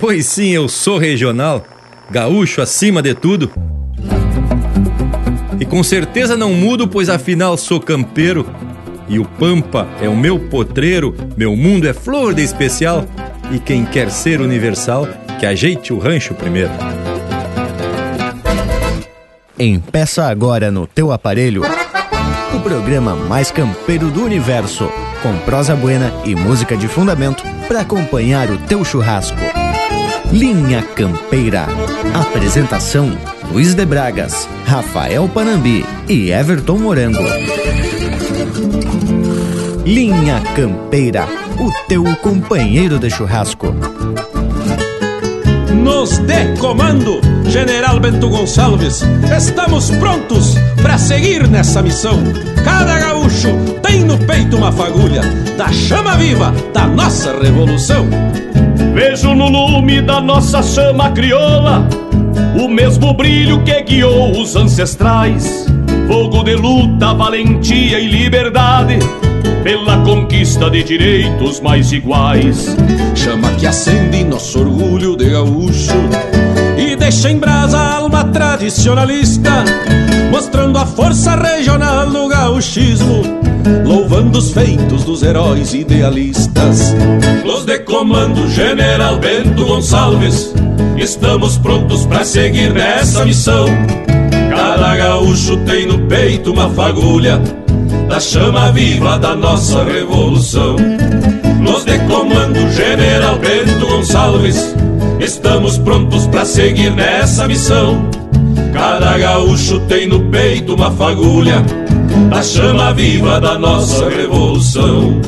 Pois sim, eu sou regional, gaúcho acima de tudo. E com certeza não mudo, pois afinal sou campeiro. E o Pampa é o meu potreiro, meu mundo é flor de especial. E quem quer ser universal, que ajeite o rancho primeiro. Empeça agora no teu aparelho o programa mais campeiro do universo, com prosa buena e música de fundamento para acompanhar o teu churrasco. Linha Campeira. Apresentação: Luiz de Bragas, Rafael Panambi e Everton Morango. Linha Campeira, o teu companheiro de churrasco. Nos dê comando, General Bento Gonçalves. Estamos prontos para seguir nessa missão. Cada gaúcho tem no peito uma fagulha da chama viva da nossa revolução. Vejo no lume da nossa chama crioula o mesmo brilho que guiou os ancestrais. Fogo de luta, valentia e liberdade pela conquista de direitos mais iguais. Chama que acende nosso orgulho de gaúcho e deixa em brasa a alma tradicionalista, mostrando a força regional do gauchismo, louvando os feitos dos heróis idealistas. Los de comando General Bento Gonçalves, estamos prontos para seguir nessa missão. Cada gaúcho tem no peito uma fagulha da chama viva da nossa revolução. Nos de comando General Bento Gonçalves, estamos prontos para seguir nessa missão. Cada gaúcho tem no peito uma fagulha da chama viva da nossa revolução.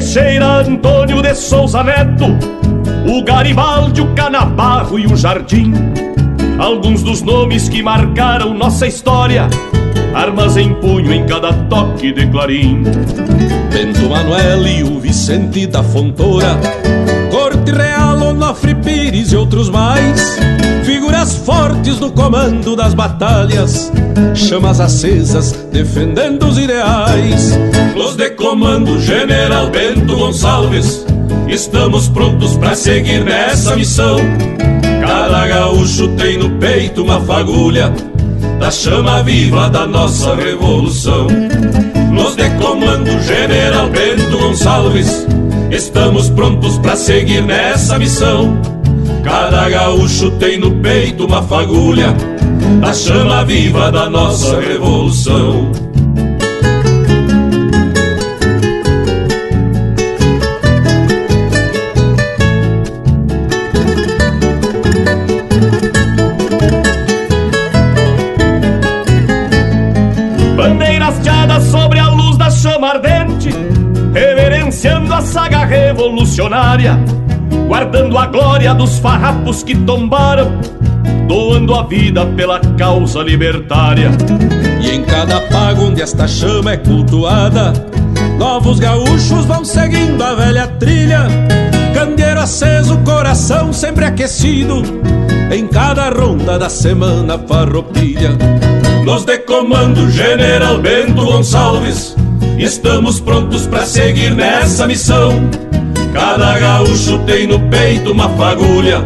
Teixeira, Antônio de Souza Neto, o Garibaldi, o Canabarro e o Jardim. Alguns dos nomes que marcaram nossa história, armas em punho em cada toque de clarim. Bento Manuel e o Vicente da Fontoura, Corte Real, Onofre Pires e outros mais. Figuras fortes no comando das batalhas, chamas acesas defendendo os ideais. Los de comando General Bento Gonçalves, estamos prontos para seguir nessa missão. Cada gaúcho tem no peito uma fagulha da chama viva da nossa revolução. Nos de comando General Bento Gonçalves, estamos prontos para seguir nessa missão. Cada gaúcho tem no peito uma fagulha da chama viva da nossa revolução. Revolucionária guardando a glória dos farrapos que tombaram, doando a vida pela causa libertária. E em cada pago onde esta chama é cultuada, novos gaúchos vão seguindo a velha trilha. Candeeiro aceso, coração sempre aquecido, em cada ronda da semana farroupilha. Nos de comando General Bento Gonçalves, estamos prontos para seguir nessa missão. Cada gaúcho tem no peito uma fagulha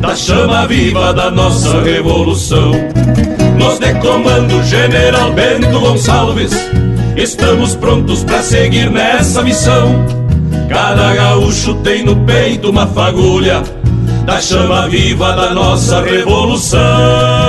da chama viva da nossa revolução. Nos de comando General Bento Gonçalves, estamos prontos para seguir nessa missão. Cada gaúcho tem no peito uma fagulha da chama viva da nossa revolução.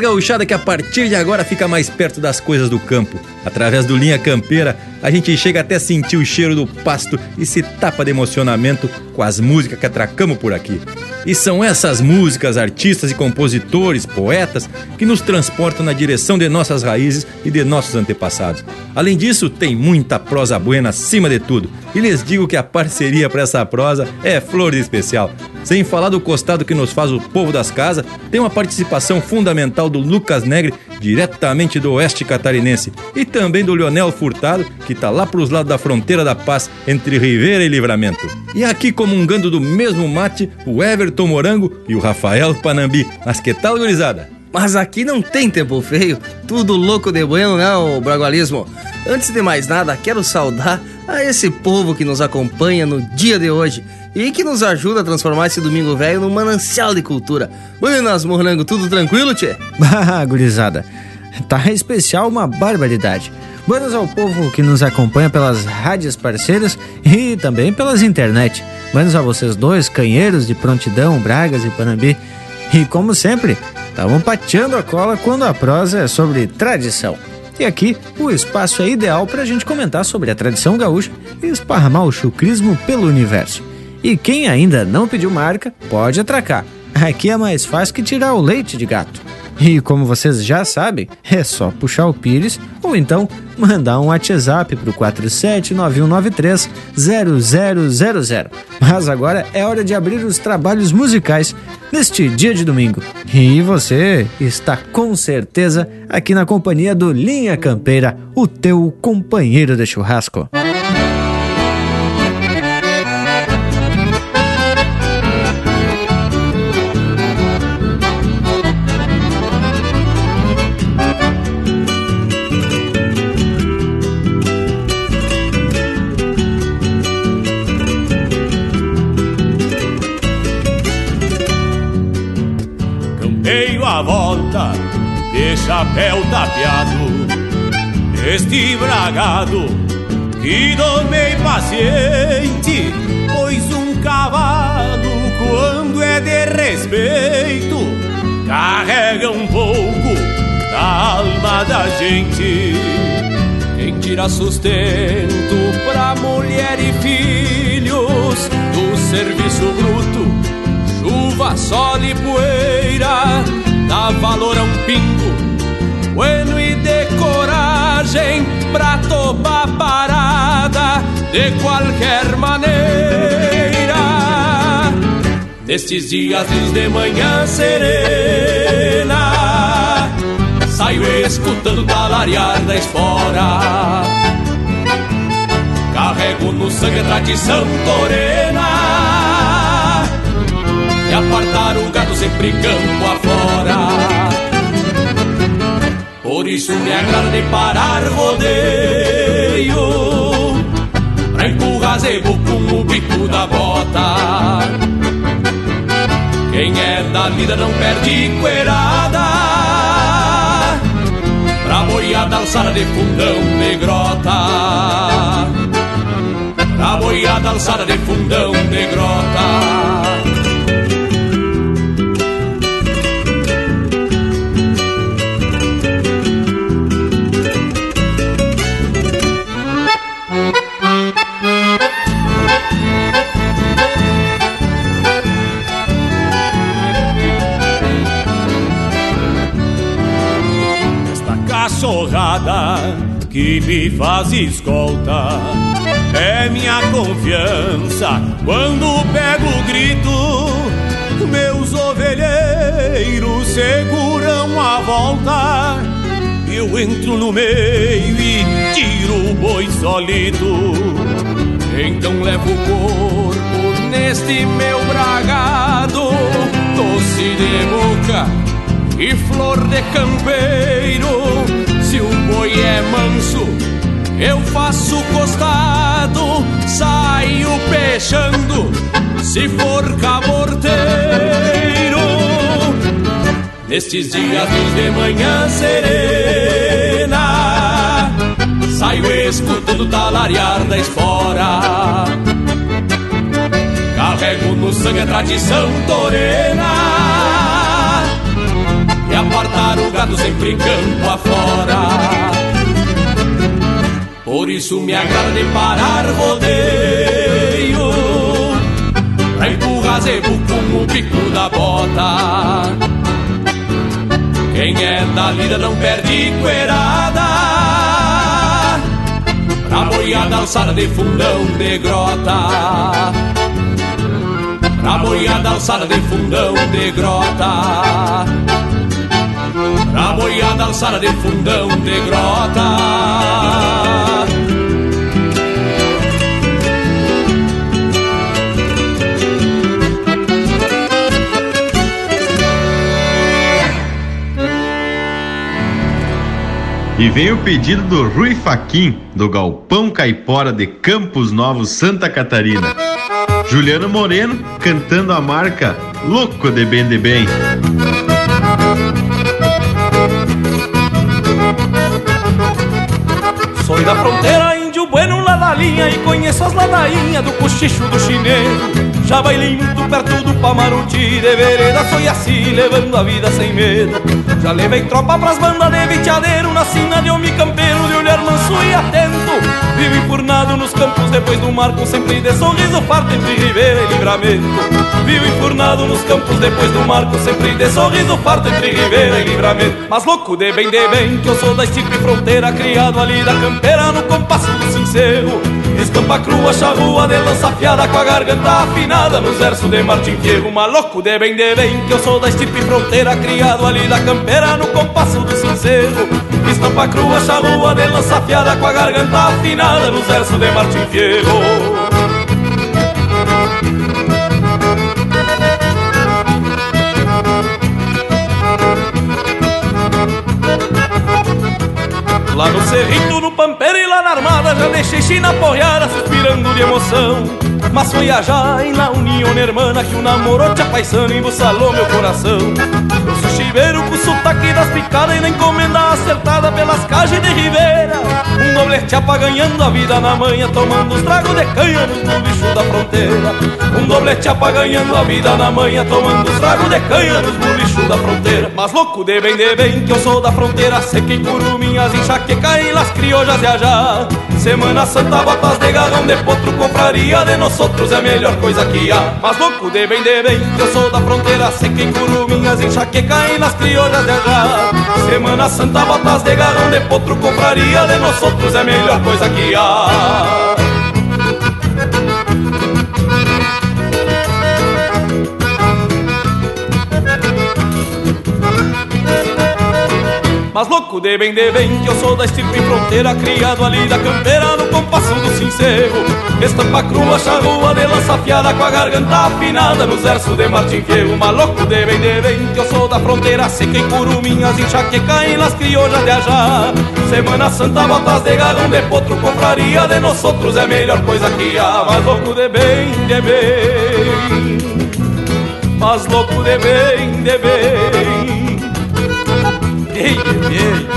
Gauchada que a partir de agora fica mais perto das coisas do campo. Através do Linha Campeira, a gente chega até sentir o cheiro do pasto e se tapa de emocionamento com as músicas que atracamos por aqui. E são essas músicas, artistas e compositores, poetas, que nos transportam na direção de nossas raízes e de nossos antepassados. Além disso, tem muita prosa buena acima de tudo. E lhes digo que a parceria para essa prosa é flor de especial. Sem falar do costado que nos faz o povo das casas, tem uma participação fundamental do Lucas Negre, diretamente do oeste catarinense, e também do Leonel Furtado, que tá lá pros lados da fronteira da paz entre Ribeira e Livramento. E aqui comungando do mesmo mate, o Everton Morango e o Rafael Panambi. Mas que tal, gurizada? Mas aqui não tem tempo feio, tudo louco de bueno, né, o bragualismo? Antes de mais nada, quero saudar a esse povo que nos acompanha no dia de hoje e que nos ajuda a transformar esse domingo velho num manancial de cultura. Buenas, Morango, tudo tranquilo, tchê? Ah, gurizada, tá especial uma barbaridade. Buenas ao povo que nos acompanha pelas rádios parceiras e também pelas internet. Buenas a vocês dois, canheiros de prontidão, Bragas e Panambi. E como sempre, estamos pateando a cola quando a prosa é sobre tradição. E aqui o espaço é ideal para a gente comentar sobre a tradição gaúcha e esparramar o chucrismo pelo universo. E quem ainda não pediu marca, pode atracar. Aqui é mais fácil que tirar o leite de gato. E como vocês já sabem, é só puxar o pires ou então mandar um WhatsApp pro 47991930000. Mas agora é hora de abrir os trabalhos musicais neste dia de domingo. E você está com certeza aqui na companhia do Linha Campeira, o teu companheiro de churrasco. Chapéu tapeado Este bragado que domei paciente Pois um cavalo quando é de respeito Carrega um pouco da alma da gente. Quem tira sustento pra mulher e filhos Do serviço bruto, chuva, sol e poeira Dá valor a um pingo bueno e de coragem pra topar parada de qualquer maneira. Nestes dias de manhã serena, saio escutando talariar da espora. Carrego no sangue a tradição torena e apartar o gado sempre campo afora. Por isso me agrada de parar rodeio Pra empurrar zebo com o bico da bota. Quem é da lida não perde coerada. Pra boiada alçada de fundão de grota. Pra boiada alçada de fundão de grota que me faz escolta. É minha confiança quando pego o grito. Meus ovelheiros seguram a volta. Eu entro no meio e tiro o boi solito. Então levo o corpo neste meu bragado, doce de boca e flor de campeiro boi é manso, eu faço costado, saio peixando, se for caborteiro. Nestes dias de manhã serena, saio escutando talariar da espora. Carrego no sangue a tradição torena apartar o gado sempre campo afora. Por isso me agrada de parar rodeio Pra empurrar zebu com o bico da bota. Quem é da lida não perde coerada Pra boiada alçada de fundão de grota. Pra boiada alçada de fundão de grota Pra boiada alçada de fundão de grota E vem o pedido do Rui Faquin, do Galpão Caipora de Campos Novos, Santa Catarina. Juliano Moreno cantando a marca Louco de Bem de Bem. Da fronteira, índio bueno lá da linha E conheço as ladainhas do cochicho do chinelo Já vai lindo perto do Pamaruti De vereda foi assim, levando a vida sem medo Já levei tropa pras bandas de viteadeiro Na sina de homem campeiro, de olhar manso e atento. Vivo enfurnado nos campos depois do marco Sempre de sorriso farto entre ribeira e livramento. Vivo enfurnado nos campos depois do marco Sempre de sorriso farto entre ribeira e livramento. Mas louco de bem, de bem, que eu sou da estipe fronteira Criado ali da campeira no compasso do sincero Estampa crua, charrua de lança afiada Com a garganta afinada nos versos de Martim Fierro Maluco de bem, de bem, que eu sou da estipe fronteira Criado ali da campeira no compasso do sincero Estampa crua, charrua de lança afiada Com a garganta afinada nos versos de Martim Fierro Lá no cerrito, no pampeiro e lá na armada Já deixei China porreada suspirando de emoção Mas foi a la união hermana Que o namoro te apaixona e embuçalou meu coração. Eu sou chiveiro com sotaque das picadas E na encomenda acertada pelas cajas de ribeira Um doblete ganhando a vida na manhã Tomando os tragos de canha no bicho da fronteira. Um doblete ganhando a vida na manhã Tomando os tragos de canha nos bicho da fronteira. Mas louco de bem, de bem, que eu sou da fronteira Sei que curuminhas, enxaqueca e las criollas de allá Semana Santa, botas de garrão de potro Compraria de nós outros, é a melhor coisa que há. Mas louco de bem, de bem, eu sou da fronteira Sei que curuminhas, enxaqueca e las criollas de allá Semana Santa, botas de garrão de potro Compraria de nós outros, é a melhor coisa que há Mas louco de bem, de bem, que eu sou da estirpe fronteira Criado ali da campeira no compasso do sincero Estampa crua, charrua de lança afiada Com a garganta afinada nos versos de Martim Fierro. Mas louco de bem, de bem, que eu sou da fronteira Seca em curuminhas, enxaqueca em las criollas de ajá. Semana Santa, botas de garrão de potro Compraria de nós outros, é melhor coisa que há. Mas louco de bem, de bem. Mas louco de bem, de bem Ei, ei.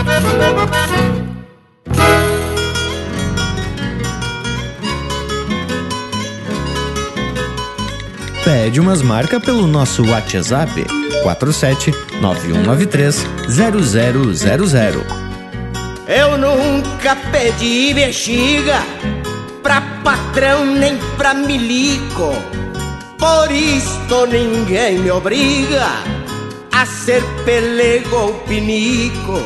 Pede umas marcas pelo nosso WhatsApp 47 9193 0000. Eu nunca pedi bexiga pra patrão nem pra milico. Por isto ninguém me obriga a ser pelego ou pinico.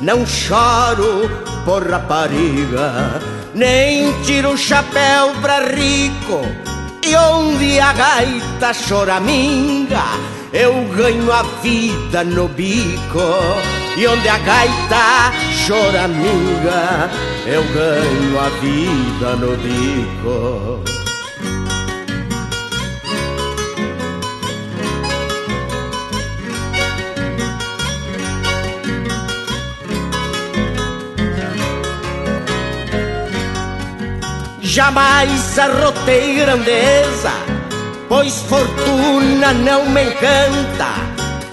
Não choro por rapariga, nem tiro o chapéu pra rico. E onde a gaita choraminga, eu ganho a vida no bico. E onde a gaita choraminga, eu ganho a vida no bico. Jamais arrotei grandeza, pois fortuna não me encanta,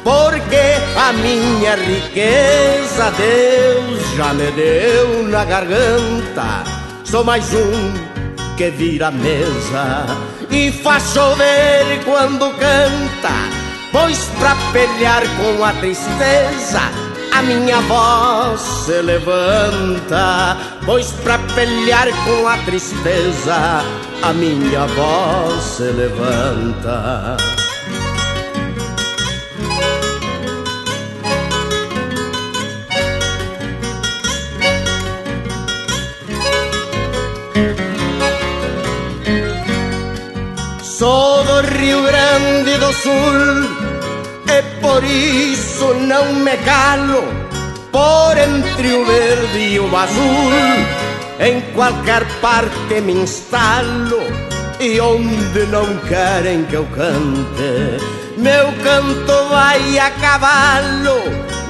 porque a minha riqueza Deus já me deu na garganta. Sou mais um que vira mesa e faz chover quando canta. Pois pra pelear com a tristeza a minha voz se levanta, pois pra pelear com a tristeza, a minha voz se levanta. Sou do Rio Grande do Sul e por isso não me calo por entre o verde e o azul. Em qualquer parte me instalo e onde não querem que eu cante, meu canto vai a cavalo,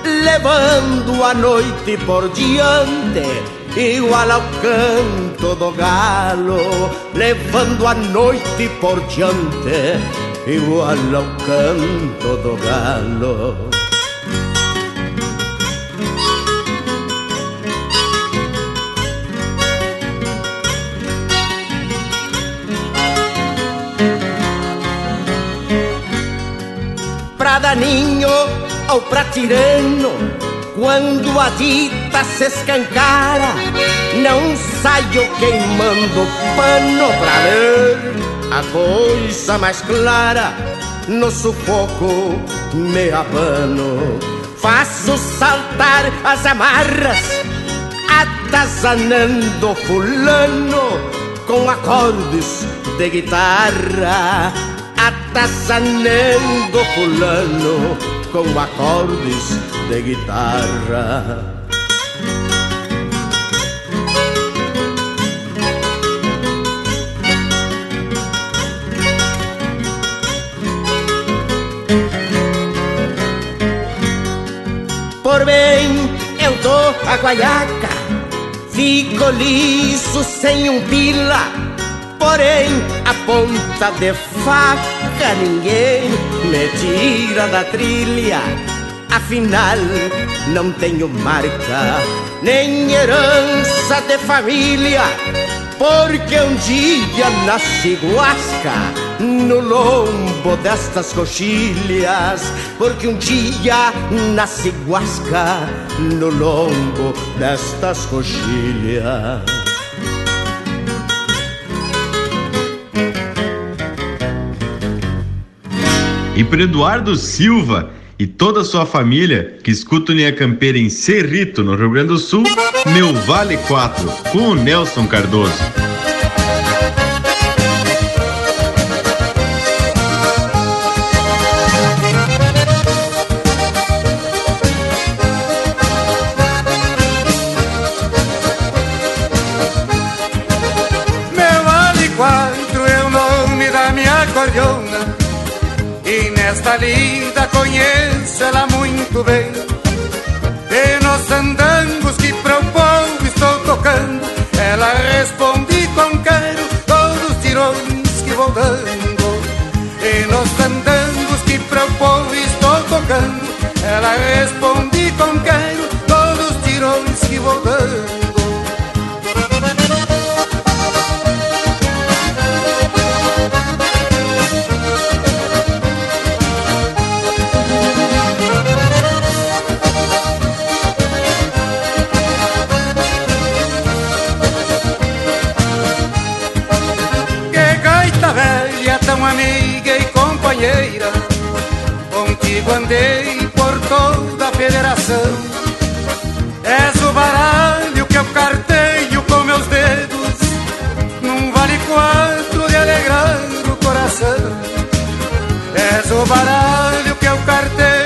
levando a noite por diante. Igual ao canto do galo, levando a noite por diante igual ao canto do galo. Pra daninho ou pra tirano, quando a dita se escancara, não saio queimando pano pra ler a coisa mais clara no sufoco me abano. Faço saltar as amarras, atazanando fulano com acordes de guitarra. Atazanando fulano com acordes de guitarra. Por bem eu dou a guaiaca. Fico liso sem um pila Porém a ponta de faca ninguém me tira da trilha. Afinal não tenho marca Nem herança de família Porque um dia nasci guasca no lombo destas coxilhas, porque um dia nasce guasca no lombo destas coxilhas. E para Eduardo Silva e toda a sua família que escuta o Linha Campeira em Cerrito, no Rio Grande do Sul, meu Vale 4, com o Nelson Cardoso. Esta linda conheço ela muito bem. E nos andangos que para povo estou tocando. Ela responde com quero todos os tirões que vou dando. E nos andangos que para povo estou tocando. Ela responde Contigo andei por toda a federação. És o baralho que eu carteio com meus dedos Num vale quatro de alegrar o coração. És o baralho que eu carteio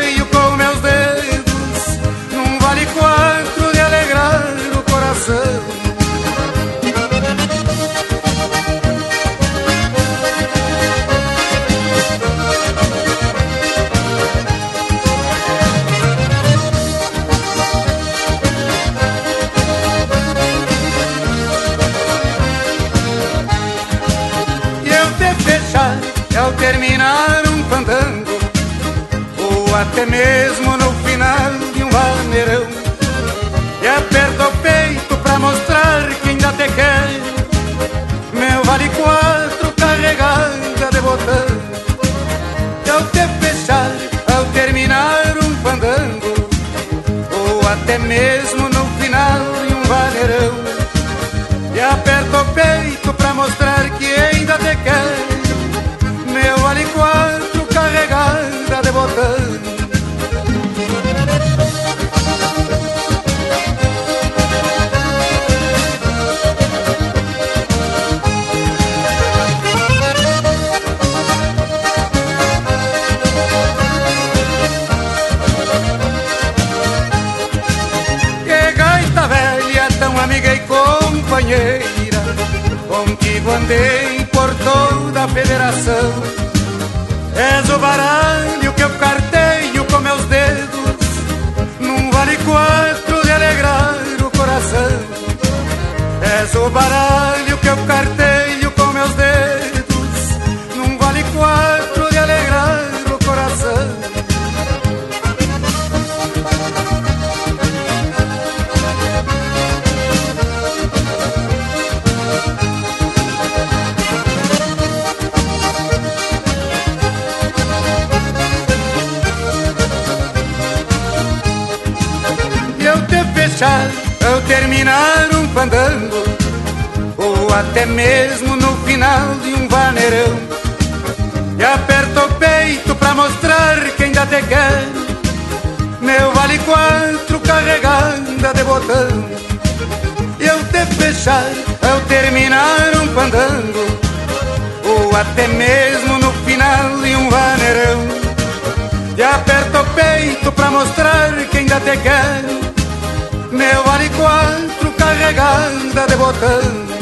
de botão.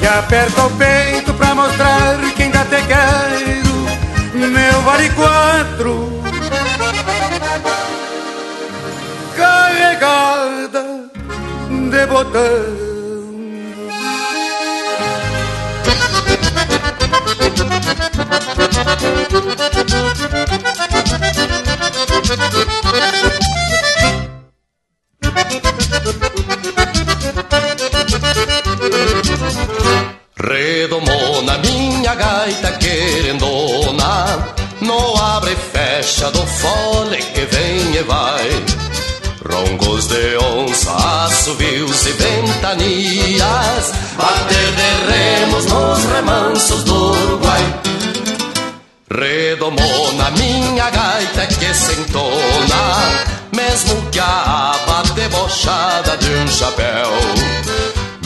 E aperta o peito pra mostrar que ainda te quero Meu vale quatro. Carregada de botão Redomou na minha gaita querendona No abre e fecha do fole que vem e vai. Roncos de onça, assobios e ventanias Bater de remos nos remansos do Uruguai. Redomou na minha gaita que sentona Mesmo que a aba debochada de um chapéu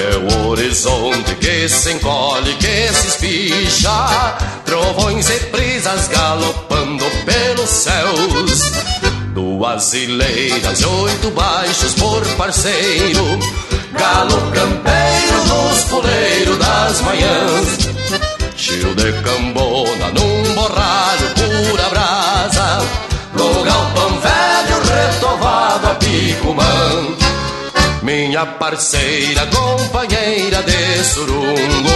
meu horizonte que se encolhe, que se espicha. Trovões e brisas galopando pelos céus. Duas hileiras e oito baixos por parceiro. Galo campeiro dos puleiros das manhãs. Tio de cambona num borralho pura brasa. No galpão velho retovado a picumã minha parceira, companheira de surungo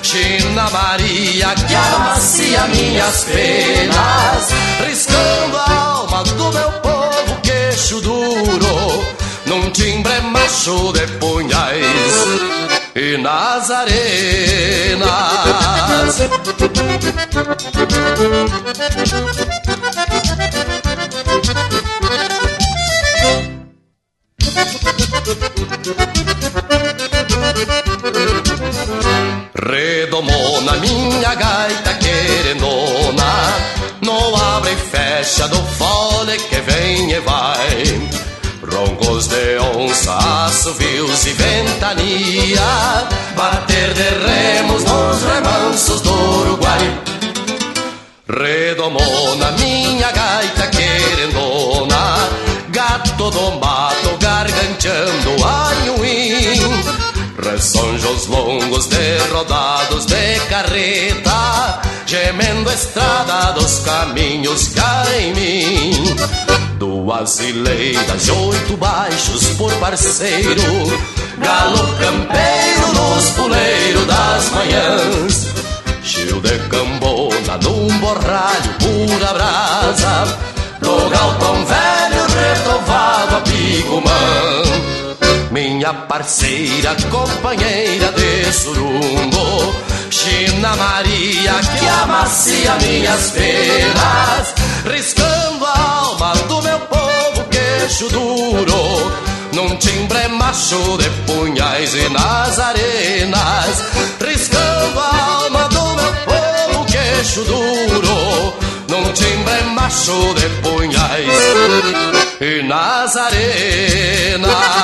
China Maria que amacia minhas penas Riscando a alma do meu povo queixo duro Num timbre macho de punhais e nas arenas Redomou na minha gaita querendona No abre e fecha do fole que vem e vai. Roncos de onça, assovios e ventania Bater de remos nos remansos do Uruguai. Redomou na minha gaita querendona Gato do Ressonjos longos de rodados de carreta Gemendo a estrada dos caminhos cá em mim. Duas hileiras de oito baixos por parceiro Galo campeiro nos puleiros das manhãs. Chio de cambona num borralho pura brasa No galpão velho retovado a picumã minha parceira, companheira de surungo China Maria que amacia minhas penas Riscando a alma do meu povo queixo duro Num timbre macho de punhais e nas arenas Riscando a alma do meu povo queixo duro Num timbre macho de punhais e nas arenas.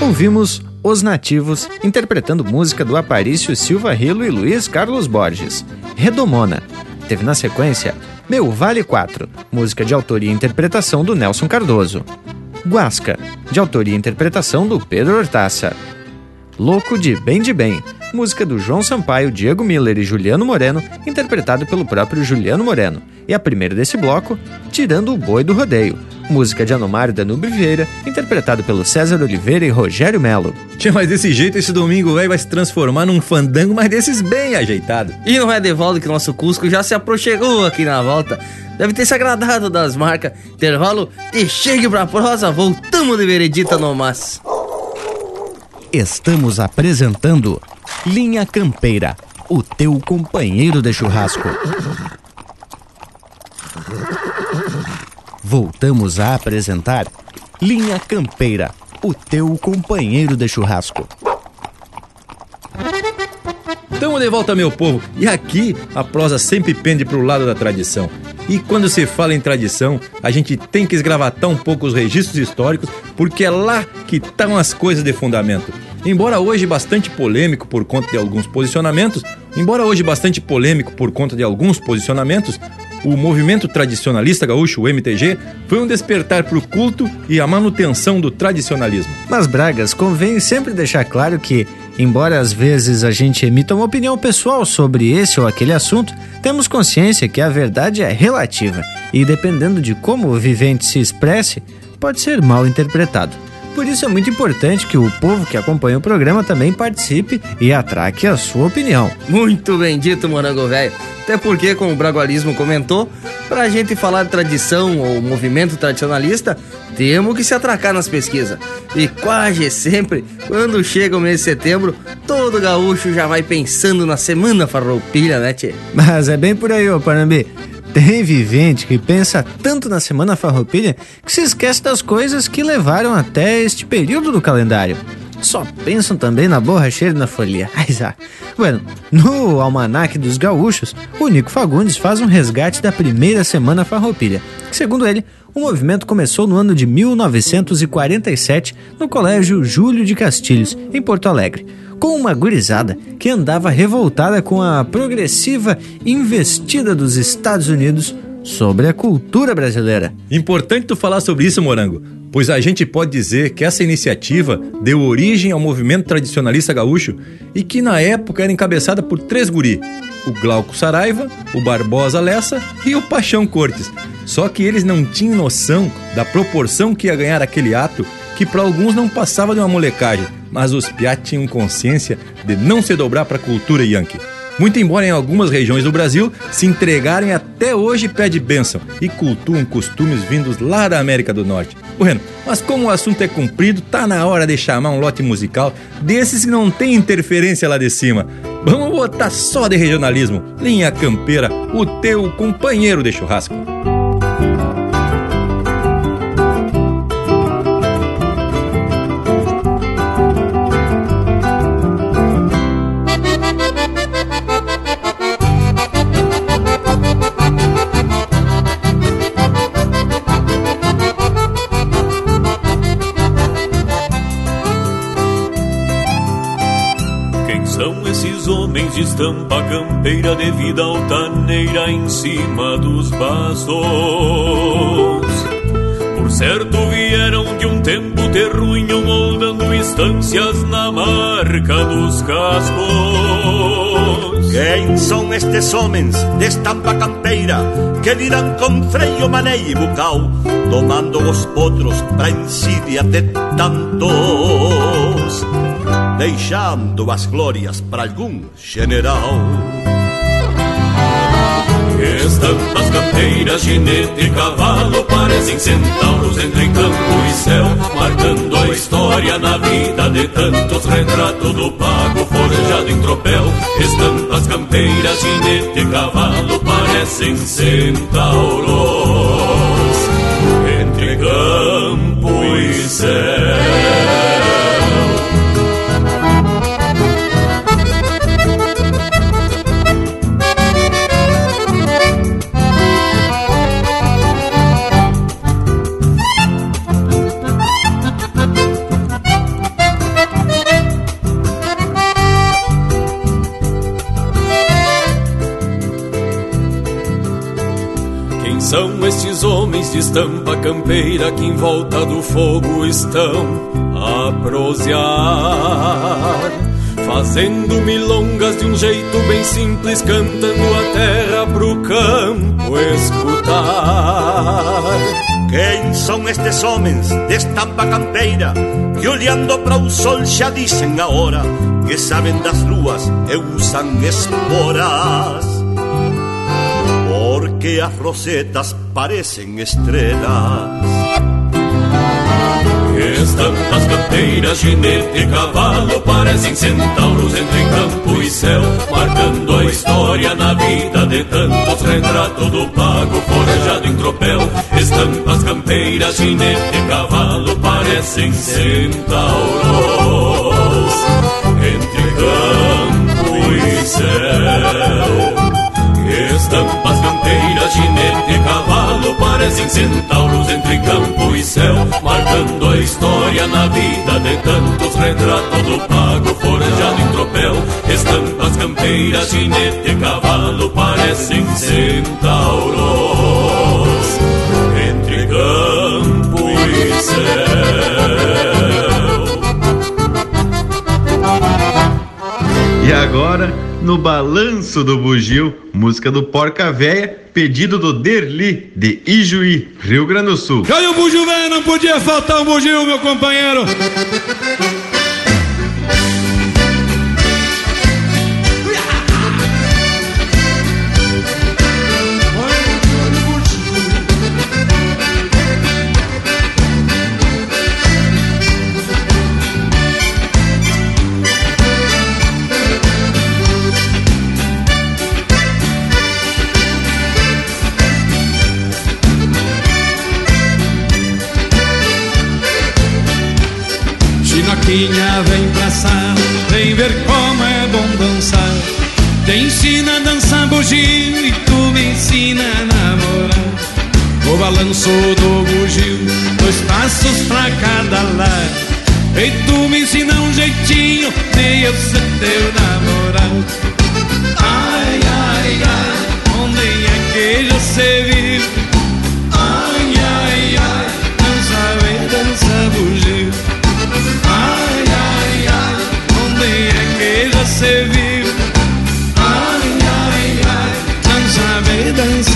Ouvimos Os Nativos interpretando música do Aparício Silva Rilo e Luiz Carlos Borges, Redomona. teve na sequência Meu Vale 4, música de autoria e interpretação do Nelson Cardoso. Guasca, de autoria e interpretação do Pedro Hortaça. Louco de Bem de Bem, música do João Sampaio, Diego Miller e Juliano Moreno, interpretado pelo próprio Juliano Moreno. E a primeira desse bloco, Tirando o Boi do Rodeio, música de Anomário Danube Vieira, interpretado pelo César Oliveira e Rogério Melo. Tinha mais desse jeito esse domingo véio, vai se transformar num fandango, mas desses bem ajeitado. E não é de volta que nosso Cusco já se aproximou aqui na volta. Deve ter se agradado das marcas. Intervalo e chegue pra prosa, voltamos de veredita no mas. Estamos apresentando Linha Campeira, o teu companheiro de churrasco. Voltamos a apresentar Linha Campeira, o teu companheiro de churrasco. Tamo de volta, meu povo. E aqui a prosa sempre pende pro lado da tradição. E quando se fala em tradição, a gente tem que esgravatar um pouco os registros históricos, porque é lá que estão as coisas de fundamento. Embora hoje bastante polêmico por conta de alguns posicionamentos, embora hoje bastante polêmico por conta de alguns posicionamentos, o movimento tradicionalista gaúcho, o MTG, foi um despertar para o culto e a manutenção do tradicionalismo. Mas, Bragas, convém sempre deixar claro que, embora às vezes a gente emita uma opinião pessoal sobre esse ou aquele assunto, temos consciência que a verdade é relativa e, dependendo de como o vivente se expresse, pode ser mal interpretado. Por isso é muito importante que o povo que acompanha o programa também participe e atraque a sua opinião. Muito bem dito, Morango Velho. Até porque, como o Bragualismo comentou, pra gente falar de tradição ou movimento tradicionalista, temos que se atracar nas pesquisas. E quase sempre, quando chega o mês de setembro, todo gaúcho já vai pensando na semana farroupilha, né, tchê? Mas é bem por aí, ô Panambi. Tem vivente que pensa tanto na Semana Farroupilha que se esquece das coisas que levaram até este período do calendário. Só pensam também na borracheira e na folia. Ai, Bueno, no Almanac dos Gaúchos, o Nico Fagundes faz um resgate da primeira Semana Farroupilha, segundo ele, o movimento começou no ano de 1947 no Colégio Júlio de Castilhos, em Porto Alegre com uma gurizada que andava revoltada com a progressiva investida dos Estados Unidos sobre a cultura brasileira. Importante tu falar sobre isso, Morango, pois a gente pode dizer que essa iniciativa deu origem ao movimento tradicionalista gaúcho e que na época era encabeçada por três guri: o Glauco Saraiva, o Barbosa Lessa e o Paixão Cortes. Só que eles não tinham noção da proporção que ia ganhar aquele ato que para alguns não passava de uma molecagem, mas os piá tinham consciência de não se dobrar para a cultura yankee. Muito embora em algumas regiões do Brasil se entregarem até hoje pé de bênção e cultuam costumes vindos lá da América do Norte. Bueno, mas como o assunto é cumprido, tá na hora de chamar um lote musical desses que não tem interferência lá de cima. Vamos botar só de regionalismo. Linha Campeira, o teu companheiro de churrasco. Estampa campeira de vida altaneira em cima dos bastos. Por certo vieram de um tempo terruinho moldando instâncias na marca dos cascos. Quem são estes homens de estampa campeira que dirão com freio, maneio e bucal, tomando os potros pra insídia de tantos? Deixando as glórias para algum general. Estampas campeiras, ginete e cavalo parecem centauros entre campo e céu, marcando a história na vida de tantos. Retrato do pago forjado em tropel. Estampas campeiras, ginete e cavalo parecem centauros entre campo e céu. De estampa campeira que em volta do fogo estão a prosear, fazendo milongas de um jeito bem simples, cantando a terra pro campo escutar. Quem são estes homens de estampa campeira que olhando para o sol já dizem a hora que sabem das luas e usam esporas? Porque as rosetas parecem estrelas. Estampas campeiras, ginete e cavalo Parecem centauros entre campo e céu Marcando a história na vida de tantos Retrato do pago forjado em tropel Estampas campeiras, ginete e cavalo Parecem centauros Entre campo e céu Estampas campeiras, ginete e cavalo Parecem centauros entre campo e céu Marcando a história na vida de tantos Retrato do pago forjado em tropel. Estampas campeiras, ginete e cavalo Parecem centauros Entre campo e céu E agora no Balanço do Bugio, música do Porca Véia, pedido do Derli, de Ijuí, Rio Grande do Sul. Caiu o bugio velho, não podia faltar um bugio, meu companheiro. Chinoquinha vem pra sala, vem ver como é bom dançar. Te ensina a dançar bugio e tu me ensina a namorar. O balanço do bugio, dois passos pra cada lado. E tu me ensina um jeitinho de eu ser teu namorado.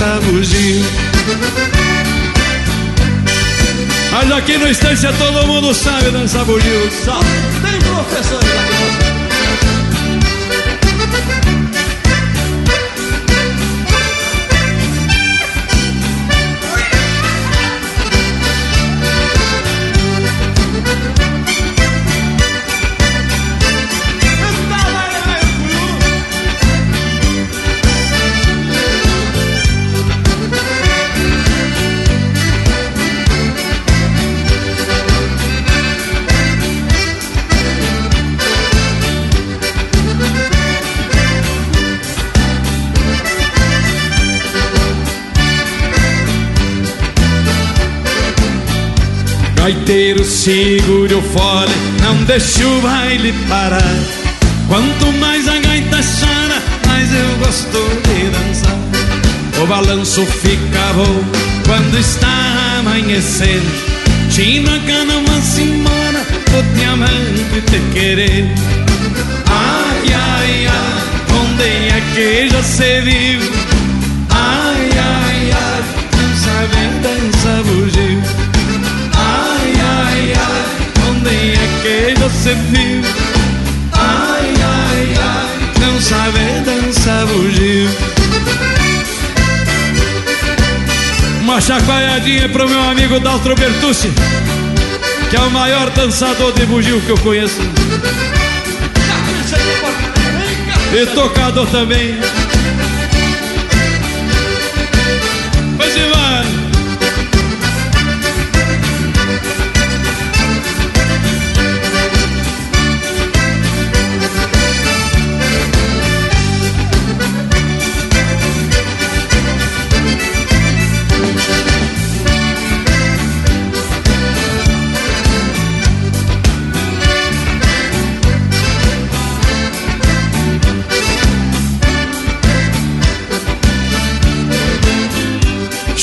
Dançar bugio. Mas aqui no Estância todo mundo sabe dançar bugio. Só tem professores aqui. Gaiteiro, segure o fole, não deixe o baile parar. Quanto mais a gaita chora, mais eu gosto de dançar. O balanço fica bom quando está amanhecendo. China cana mansa embora, vou te amando e te querer. Ai, ai, ai, onde é que já se viu? Ai, ai, ai, não sabe dançar se viu? Ai, ai, ai, não sabe dançar bugio. Uma chacoalhadinha pro meu amigo Daltro Bertucci, que é o maior dançador de bugio que eu conheço. E tocador também.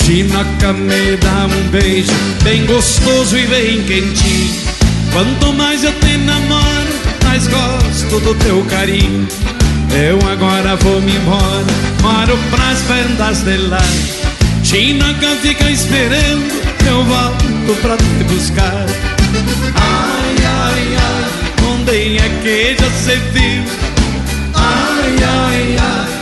Chinoca me dá um beijo bem gostoso e bem quentinho. Quanto mais eu te namoro, mais gosto do teu carinho. Eu agora vou me embora, moro pras bandas de lá. Chinoca fica esperando, eu volto pra te buscar. Ai, ai, ai, onde é que já se viu? Ai, ai, ai,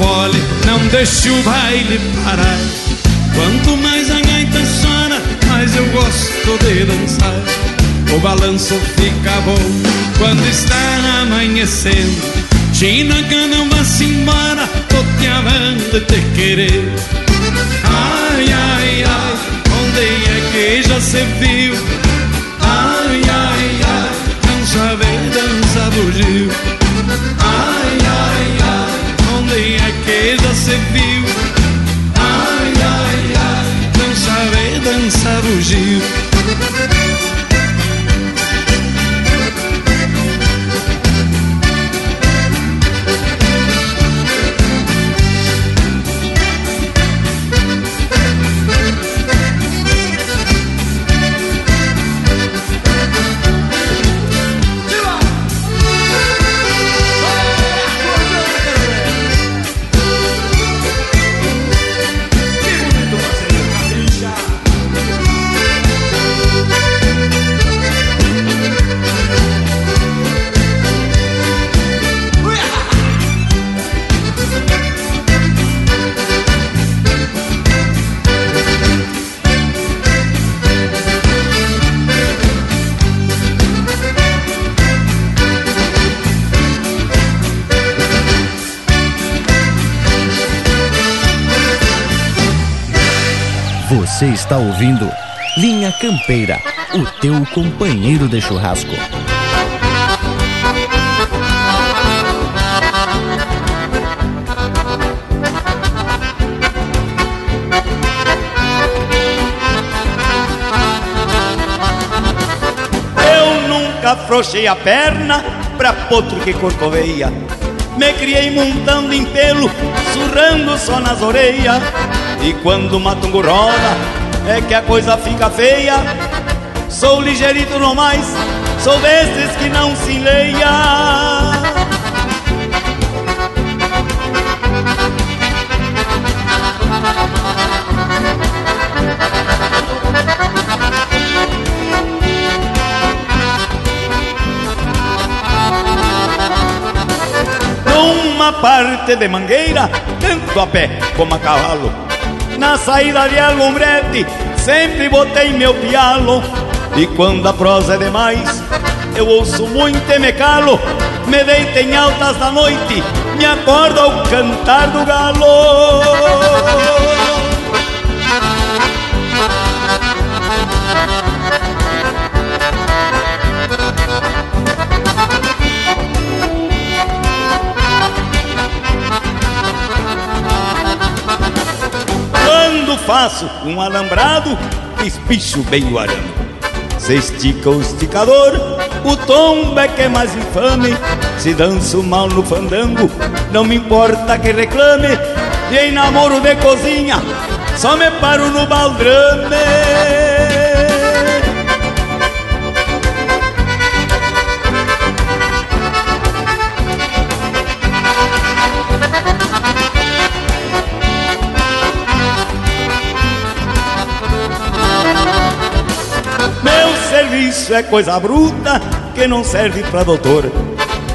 fole, não deixe o baile parar. Quanto mais a gaita chora, mais eu gosto de dançar. O balanço fica bom quando está amanhecendo. Chinaca, não vá-se embora, tô te amando e te querer. Ai, ai, ai, onde é que já se viu? Dançar Você está ouvindo Linha Campeira, o teu companheiro de churrasco. Eu nunca afrouxei a perna pra potro que corcoveia. Me criei montando em pelo, surrando só nas orelhas. E quando o matungo roda, é que a coisa fica feia. Sou ligeirito no mais, sou desses que não se enleia. Numa parte de mangueira, tanto a pé como a cavalo. Na saída de alumbrete, sempre botei meu pialo. E quando a prosa é demais, eu ouço muito e me calo. Me deito em altas da noite, me acordo ao cantar do galo. Quando faço um alambrado, espicho bem o arame. Se estica o esticador, o tombo é que é mais infame. Se danço mal no fandango, não me importa que reclame. E em namoro de cozinha, só me paro no baldrame. Serviço é coisa bruta que não serve pra doutor.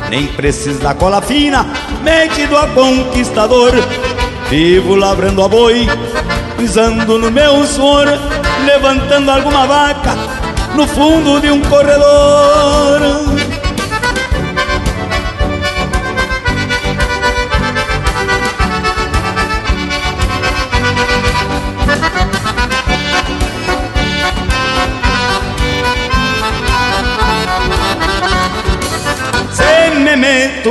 Nem preciso da cola fina, metido a conquistador. Vivo lavrando a boi, pisando no meu suor, levantando alguma vaca no fundo de um corredor.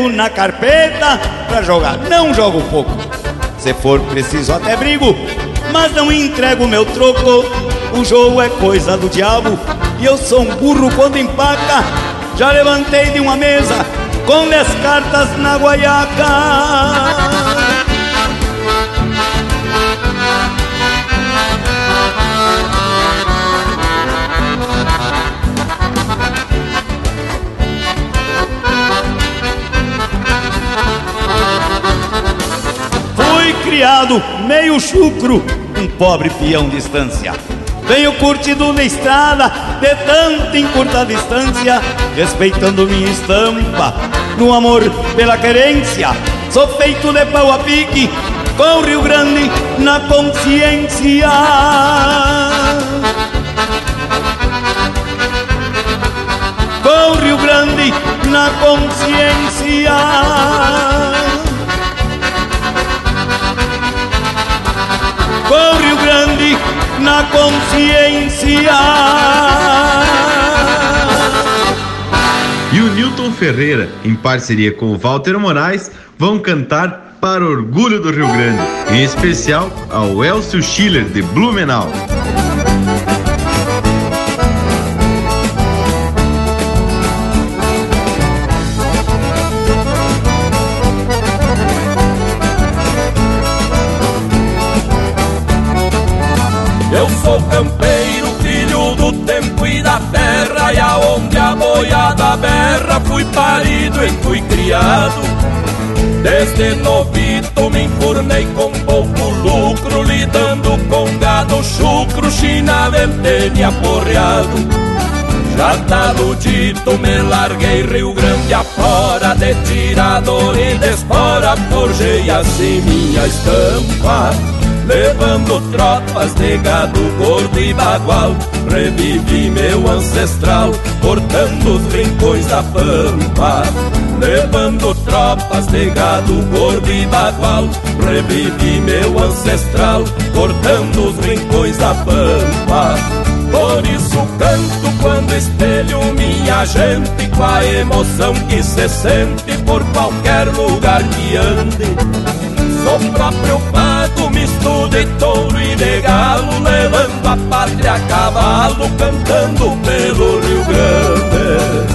Na carpeta pra jogar, não jogo pouco. Se for preciso até brigo, mas não entrego meu troco. O jogo é coisa do diabo e eu sou um burro quando empaca. Já levantei de uma mesa com dez cartas na guaiaca. Criado, meio chucro, um pobre peão de estância. Venho curtido na estrada, de tanta encurta distância, respeitando minha estampa, no amor pela querência. Sou feito de pau a pique, com o Rio Grande na consciência. Com o Rio Grande na consciência. Com Rio Grande na consciência. E o Newton Ferreira, em parceria com o Walter Moraes, vão cantar para orgulho do Rio Grande, em especial ao Elcio Schiller de Blumenau. Sou campeiro, filho do tempo e da terra E aonde a boiada berra Fui parido e fui criado. Desde novito me enfurnei com pouco lucro Lidando com gado chucro, china, ventene aporreado. Já tá dito, me larguei Rio Grande afora De tirador e de espora Forjei assim minha estampa Levando tropas de gado gordo e bagual Revivi meu ancestral Cortando os rincões da pampa. Levando tropas de gado gordo e bagual Revivi meu ancestral Cortando os rincões da pampa. Por isso canto quando espelho minha gente Com a emoção que se sente por qualquer lugar que ande Sou próprio pago, misto de touro e de galo Levando a pátria a cavalo, cantando pelo Rio Grande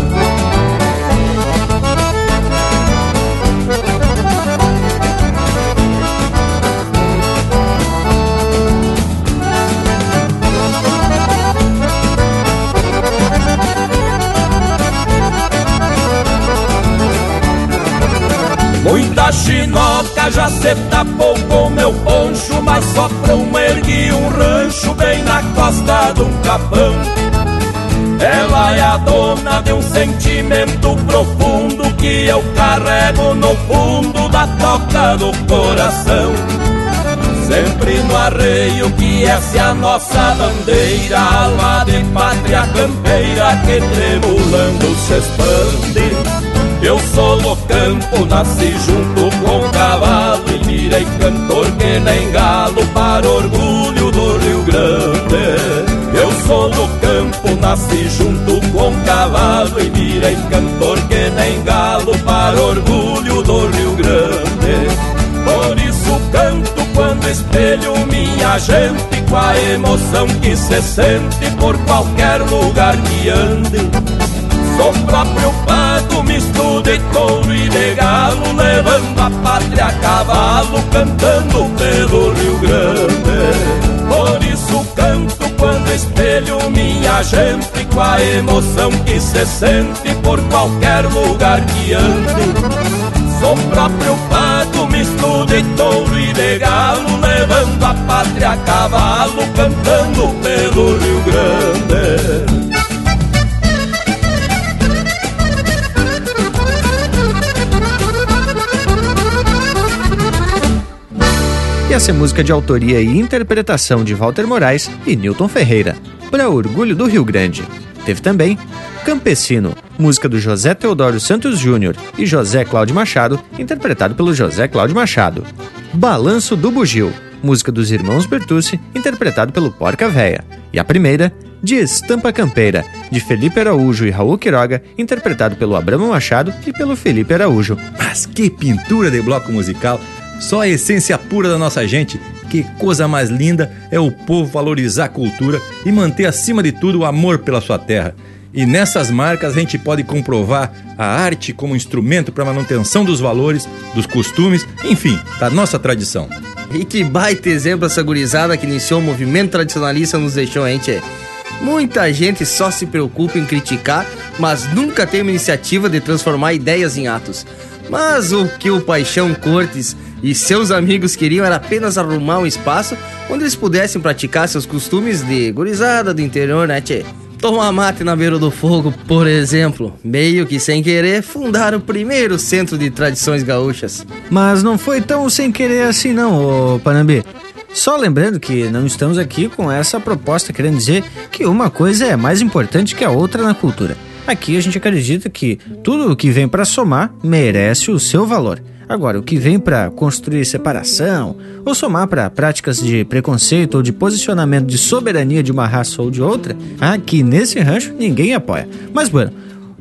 Muita chinoca já se tapou com meu poncho Mas só pra um ergui um rancho bem na costa de um capão. Ela é a dona de um sentimento profundo Que eu carrego no fundo da toca do coração. Sempre no arreio que é a nossa bandeira Alma de pátria campeira que tremulando se expande eu sou do campo, nasci junto com o cavalo E virei cantor que nem galo para orgulho do Rio Grande. Eu sou do campo, nasci junto com o cavalo E virei cantor que nem galo para orgulho do Rio Grande. Por isso canto quando espelho minha gente Com a emoção que se sente por qualquer lugar que ande. Sou próprio misto de couro e de galo Levando a pátria a cavalo, cantando pelo Rio Grande. Por isso canto quando espelho minha gente Com a emoção que se sente por qualquer lugar que ande. Sou próprio pago, misto de touro e de galo Levando a pátria a cavalo, cantando pelo Rio Grande E essa é música de autoria e interpretação de Walter Moraes e Newton Ferreira, para Orgulho do Rio Grande. Teve também Campesino, música do José Teodoro Santos Júnior e José Cláudio Machado, interpretado pelo José Cláudio Machado. Balanço do Bugio, música dos irmãos Bertucci, interpretado pelo Porca Véia. E a primeira, de Estampa Campeira, de Felipe Araújo e Raul Quiroga, interpretado pelo Abramo Machado e pelo Felipe Araújo. Mas que pintura de bloco musical! Só a essência pura da nossa gente. Que coisa mais linda é o povo valorizar a cultura e manter acima de tudo o amor pela sua terra. E nessas marcas a gente pode comprovar a arte como instrumento para manutenção dos valores, dos costumes, enfim, da nossa tradição. E que baita exemplo essa gurizada que iniciou o movimento tradicionalista nos deixou, hein, tchê? Muita gente só se preocupa em criticar, mas nunca tem uma iniciativa de transformar ideias em atos. Mas o que o Paixão Cortes e seus amigos queriam era apenas arrumar um espaço onde eles pudessem praticar seus costumes de gurizada do interior, né, tchê? Tomar mate na beira do fogo, por exemplo, meio que sem querer, fundaram o primeiro centro de tradições gaúchas. Mas não foi tão sem querer assim não, ô Panambi. Só lembrando que não estamos aqui com essa proposta querendo dizer que uma coisa é mais importante que a outra na cultura. Aqui a gente acredita que tudo o que vem para somar merece o seu valor. Agora, o que vem para construir separação ou somar para práticas de preconceito ou de posicionamento de soberania de uma raça ou de outra, aqui nesse rancho ninguém apoia. Mas, bueno,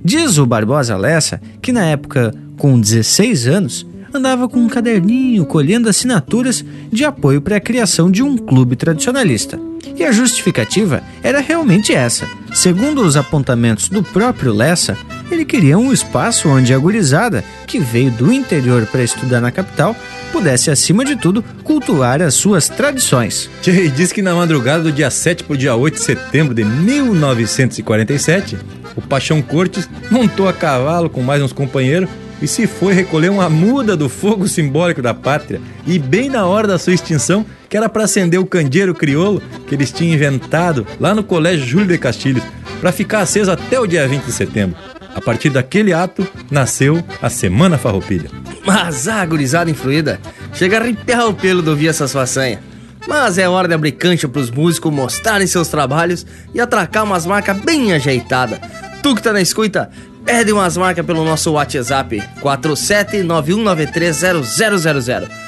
diz o Barbosa Lessa que na época, com 16 anos, andava com um caderninho colhendo assinaturas de apoio para a criação de um clube tradicionalista. E a justificativa era realmente essa. Segundo os apontamentos do próprio Lessa, ele queria um espaço onde a gurizada, que veio do interior para estudar na capital, pudesse, acima de tudo, cultuar as suas tradições. Tchê, diz que na madrugada do dia 7 para o dia 8 de setembro de 1947, o Paixão Cortes montou a cavalo com mais uns companheiros e se foi recolher uma muda do fogo simbólico da pátria. E bem na hora da sua extinção, que era para acender o candeeiro crioulo que eles tinham inventado lá no Colégio Júlio de Castilhos, para ficar aceso até o dia 20 de setembro. A partir daquele ato, nasceu a Semana Farroupilha. Mas a gurizada influída chega a arrepiar o pelo de ouvir essas façanhas. Mas é hora de abrir cancha pros músicos mostrarem seus trabalhos e atracar umas marcas bem ajeitadas. Tu que tá na escuta, pede umas marcas pelo nosso WhatsApp 4791930000.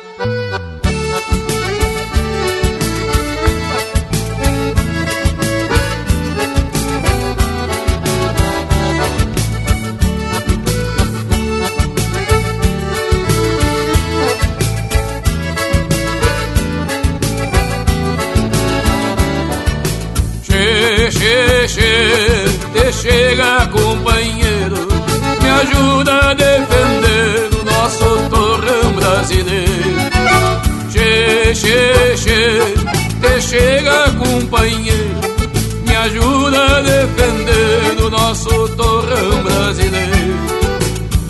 Companheiro, me ajuda a defender o nosso torrão brasileiro.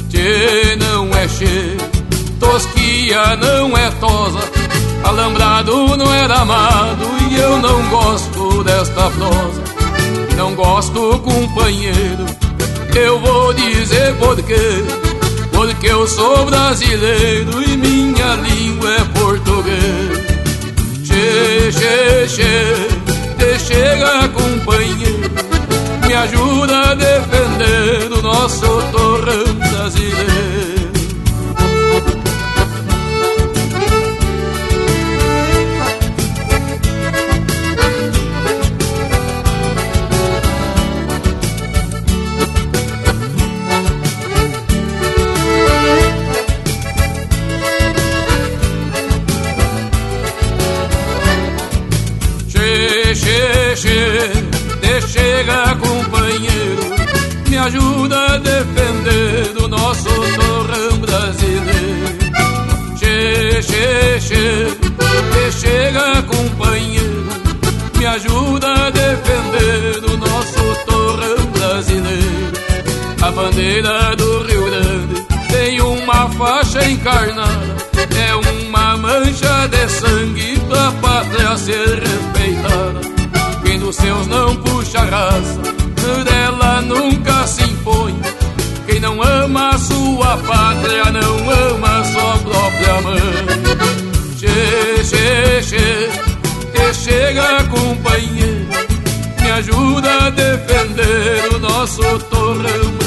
Che não é che, tosquia não é tosa. Alambrado não é amado e eu não gosto desta prosa. Não gosto, companheiro, eu vou dizer por quê. Porque eu sou brasileiro e minha língua é português. Che, che, che, chega, companheiro, me ajuda a defender o nosso torrão brasileiro. Ajuda a defender o nosso torrão brasileiro. Che, che, che, te chega companheiro, me ajuda a defender o nosso torrão brasileiro. A bandeira do Rio Grande tem uma faixa encarnada, é uma mancha de sangue pra pátria ser respeitada dos seus não puxa raça dela nunca se impõe. Quem não ama sua pátria não ama sua própria mãe. Che, che, che, te chega companheiro, me ajuda a defender o nosso torrão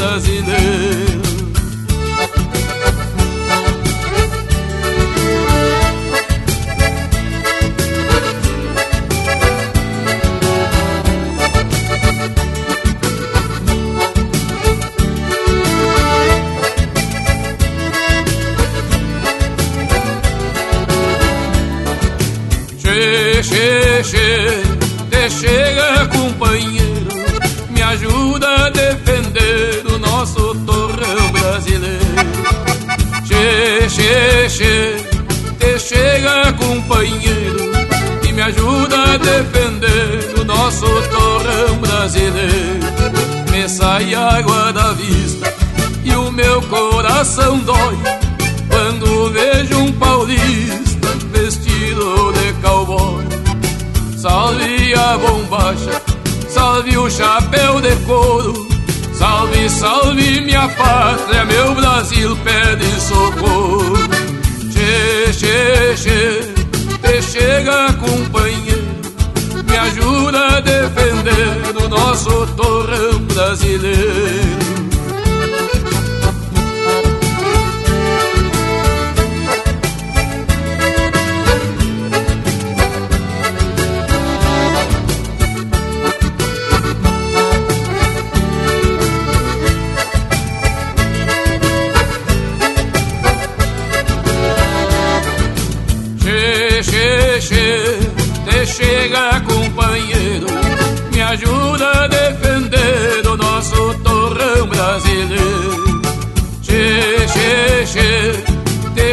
te chega companheiro, me ajuda a defender o nosso torrão brasileiro. Che, che, che, te chega companheiro, e me ajuda a defender o nosso torrão brasileiro. Me sai água da vista e o meu coração dói quando vejo um paulista Salve a bombacha, salve o chapéu de couro. Salve, salve minha pátria, meu Brasil pede socorro. Che, che, che, te chega companheiro, me ajuda a defender o nosso torrão brasileiro.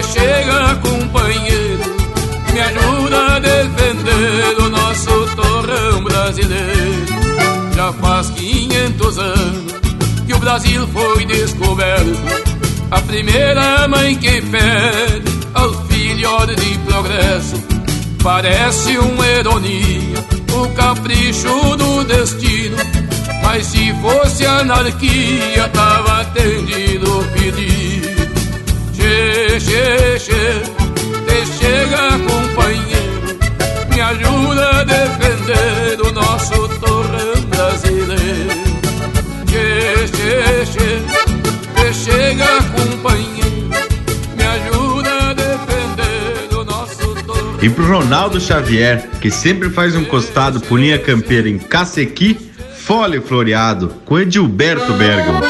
Chega companheiro, me ajuda a defender o nosso torrão brasileiro. Já faz 500 anos que o Brasil foi descoberto, a primeira mãe que pede ao filhote de progresso. Parece uma ironia, o capricho do destino. Mas se fosse anarquia, tava atendido o pedido. Che, che, che, te chega companheiro, me ajuda a defender o nosso torrão brasileiro. Che, che, che, te chega companheiro, me ajuda a defender o nosso torrão. E pro Ronaldo Xavier, que sempre faz um costado por linha campeira em Cacequi, fole floreado, com Edilberto Bergamo.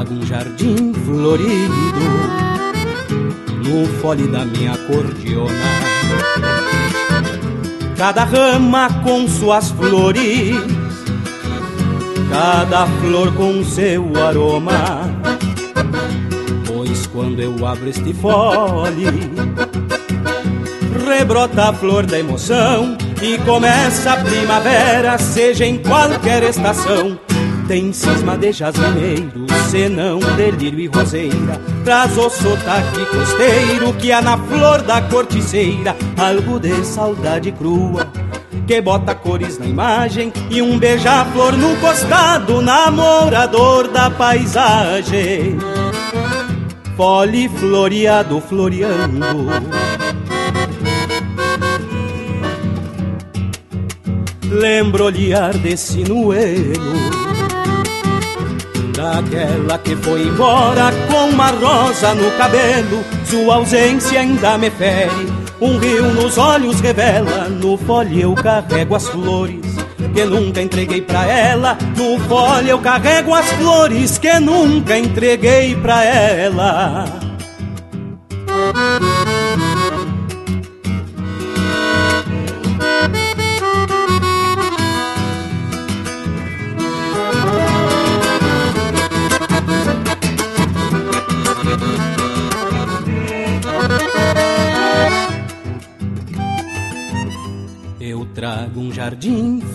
Trago um jardim florido no fole da minha cordiona. Cada rama com suas flores, cada flor com seu aroma. Pois quando eu abro este fole, rebrota a flor da emoção e começa a primavera, seja em qualquer estação. Tem cisma de jasmineiro, senão delírio e roseira. Traz o sotaque costeiro que há na flor da corticeira, algo de saudade crua. Que bota cores na imagem e um beija-flor no costado, namorador da paisagem. Fole floreado floreando. Lembro olhar de sinuelo Daquela que foi embora com uma rosa no cabelo. Sua ausência ainda me fere Um rio nos olhos revela No fole eu carrego as flores Que nunca entreguei pra ela. No fole eu carrego as flores Que nunca entreguei pra ela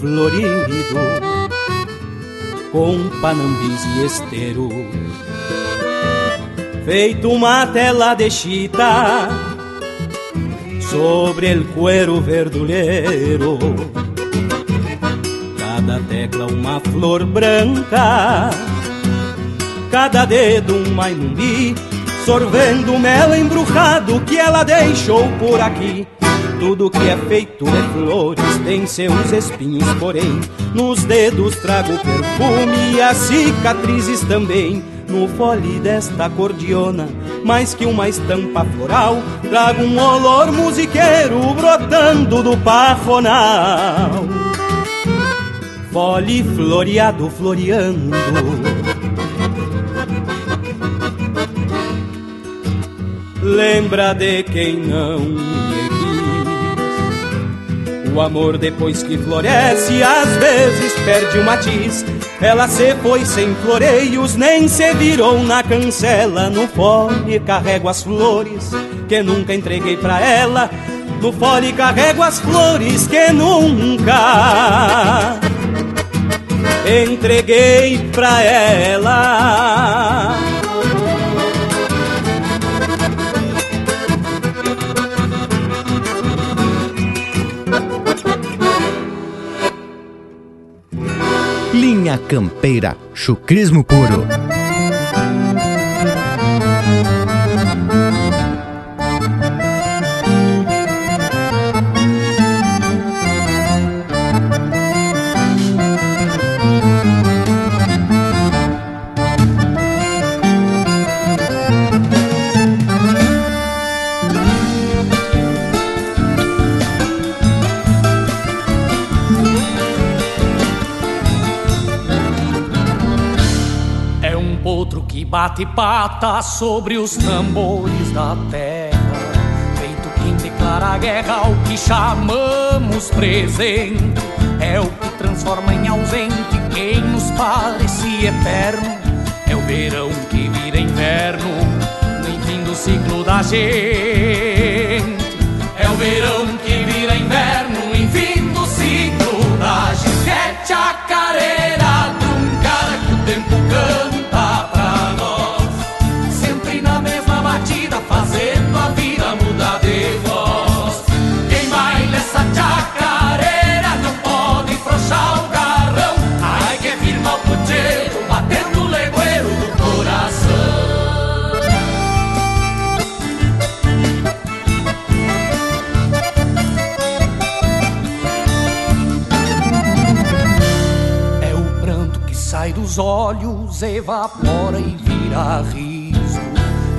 florido com panambis e esteros, feito uma tela de chita sobre el cuero verdulero. cada tecla uma flor branca, cada dedo um maimumbi, sorvendo mel embrujado que ela deixou por aqui. Tudo que é feito de flores tem seus espinhos, porém, nos dedos trago perfume e as cicatrizes também. No fole desta cordiona, mais que uma estampa floral, trago um olor musiqueiro brotando do pajonal. Fole floreado floreando Lembra de quem não. O amor depois que floresce, às vezes perde o matiz. Ela se foi sem floreios, nem se virou na cancela. No fole carrego as flores que nunca entreguei pra ela. No fole carrego as flores que nunca entreguei pra ela. Campeira, chucrismo puro. Bate pata sobre os tambores da terra. Feito quem declara guerra ao que chamamos presente. É o que transforma em ausente quem nos parecia eterno. É o verão que vira inverno no fim do ciclo da gente. É o verão dos olhos, evapora e vira riso.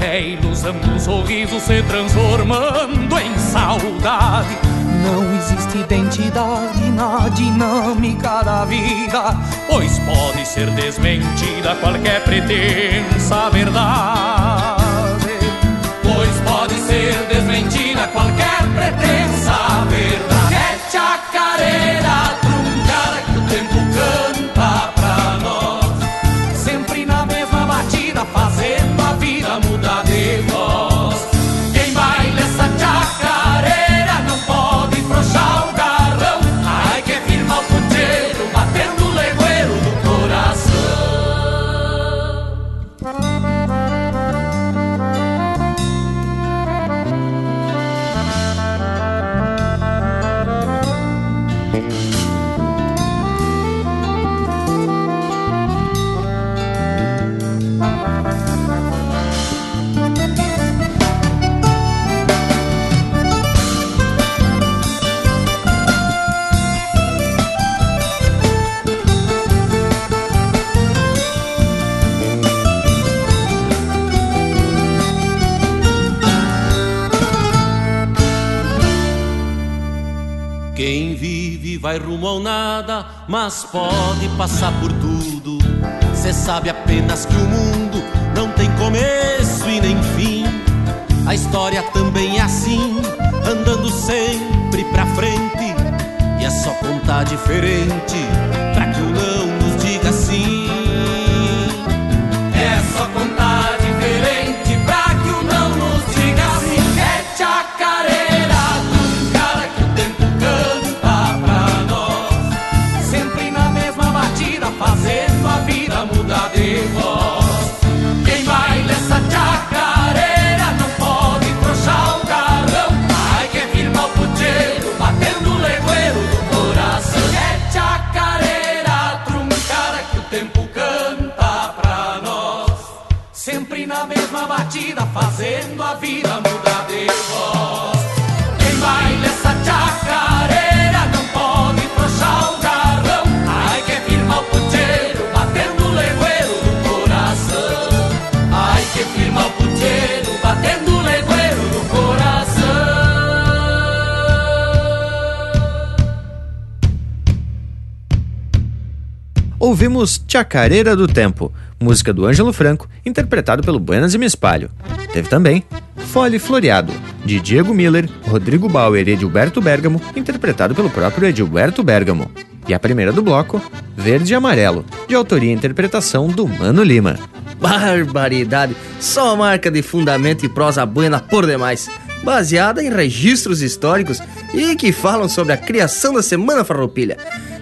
É ilusão do sorriso se transformando em saudade. Não existe identidade na dinâmica da vida, pois pode ser desmentida qualquer pretensa verdade. Pois pode ser desmentida qualquer pretensa verdade. É chacareira vai rumo ao nada, mas pode passar por tudo. Cê sabe apenas que o mundo não tem começo e nem fim. A história também é assim, andando sempre pra frente. E é só contar diferente Ouvimos Chacareira do Tempo, música do Ângelo Franco, interpretado pelo Buenas e Me Espalho. Teve também Fole Floreado, de Diego Miller, Rodrigo Bauer e Edilberto Bergamo, interpretado pelo próprio Edilberto Bergamo. E a primeira do bloco, Verde e Amarelo, de autoria e interpretação do Mano Lima. Barbaridade! Só marca de fundamento e prosa buena por demais, baseada em registros históricos e que falam sobre a criação da Semana Farroupilha.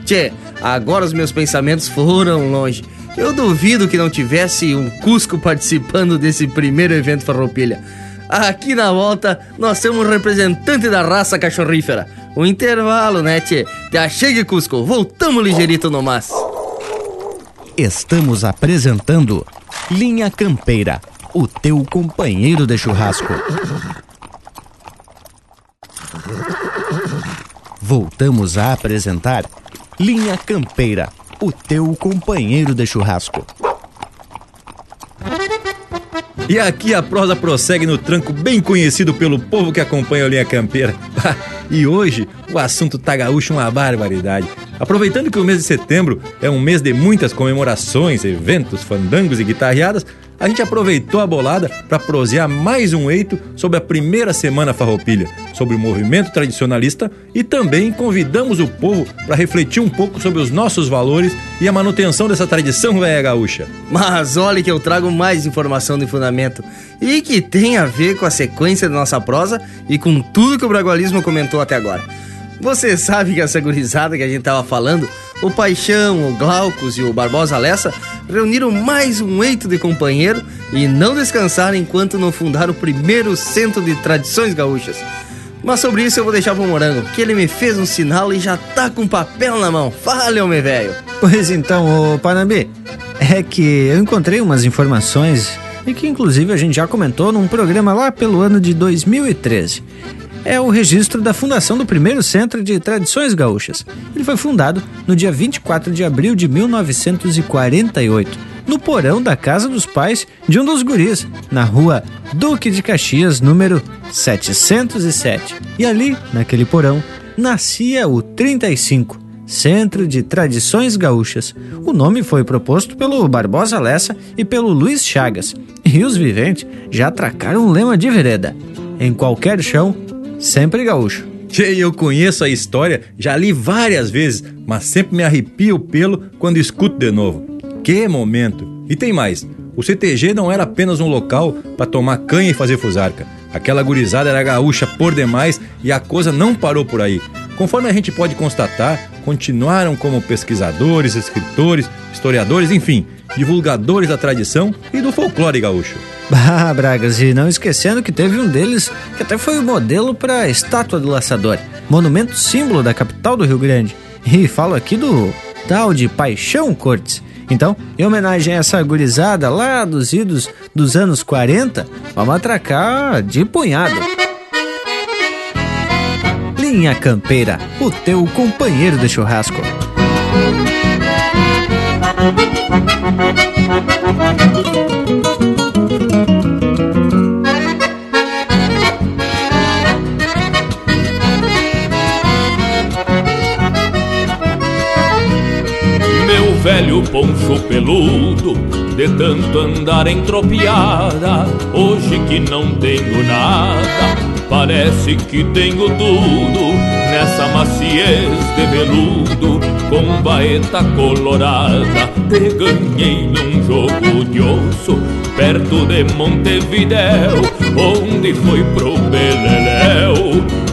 Tchê, agora os meus pensamentos foram longe. Eu duvido que não tivesse um Cusco participando desse primeiro evento Farroupilha. Aqui na volta, nós temos um representante da raça cachorrífera. O intervalo, né, tchê? Te achei, Cusco. Voltamos ligeirito no mas. Estamos apresentando Linha Campeira, o teu companheiro de churrasco. Voltamos a apresentar Linha Campeira, o teu companheiro de churrasco. E aqui a prosa prossegue no tranco bem conhecido pelo povo que acompanha a linha campeira. e hoje o assunto tá gaúcho uma barbaridade. Aproveitando que o mês de setembro é um mês de muitas comemorações, eventos, fandangos e guitarreadas, a gente aproveitou a bolada para prosear mais um eito sobre a primeira semana farroupilha, sobre o movimento tradicionalista e também convidamos o povo para refletir um pouco sobre os nossos valores e a manutenção dessa tradição velha gaúcha. Mas olha que eu trago mais informação de fundamento e que tem a ver com a sequência da nossa prosa e com tudo que o Bragualismo comentou até agora. Você sabe que essa gurizada que a gente tava falando, o Paixão, o Glaucus e o Barbosa Lessa, reuniram mais um eito de companheiro e não descansaram enquanto não fundaram o primeiro centro de tradições gaúchas. Mas sobre isso eu vou deixar pro Morango, que ele me fez um sinal e já tá com papel na mão. Fale, homem velho. Pois então, ô Panambi, é que eu encontrei umas informações e que inclusive a gente já comentou num programa lá pelo ano de 2013 é o registro da fundação do primeiro Centro de Tradições Gaúchas. Ele foi fundado no dia 24 de abril de 1948, no porão da casa dos pais de um dos guris, na rua Duque de Caxias, número 707. E ali, naquele porão, nascia o 35, Centro de Tradições Gaúchas. O nome foi proposto pelo Barbosa Lessa e pelo Luiz Chagas. E os viventes já atracaram um lema de vereda. Em qualquer chão, sempre gaúcho. Tchê, eu conheço a história, já li várias vezes, mas sempre me arrepia o pelo quando escuto de novo. Que momento! E tem mais, o CTG não era apenas um local para tomar canha e fazer fusarca. Aquela gurizada era gaúcha por demais e a coisa não parou por aí. Conforme a gente pode constatar, continuaram como pesquisadores, escritores, historiadores, enfim, divulgadores da tradição e do folclore gaúcho. Bah, Bragas, e não esquecendo que teve um deles que até foi o modelo para a estátua do laçador, monumento símbolo da capital do Rio Grande. E falo aqui do tal de Paixão Cortes. Então, em homenagem a essa gurizada lá dos idos dos anos 40, vamos atracar de punhado. Linha Campeira, o teu companheiro de churrasco. Poncho peludo, de tanto andar em tropiada, hoje que não tenho nada, parece que tenho tudo nessa maciez de veludo, com baeta colorada, te ganhei num jogo de osso, perto de Montevidéu, onde foi pro Beleléu,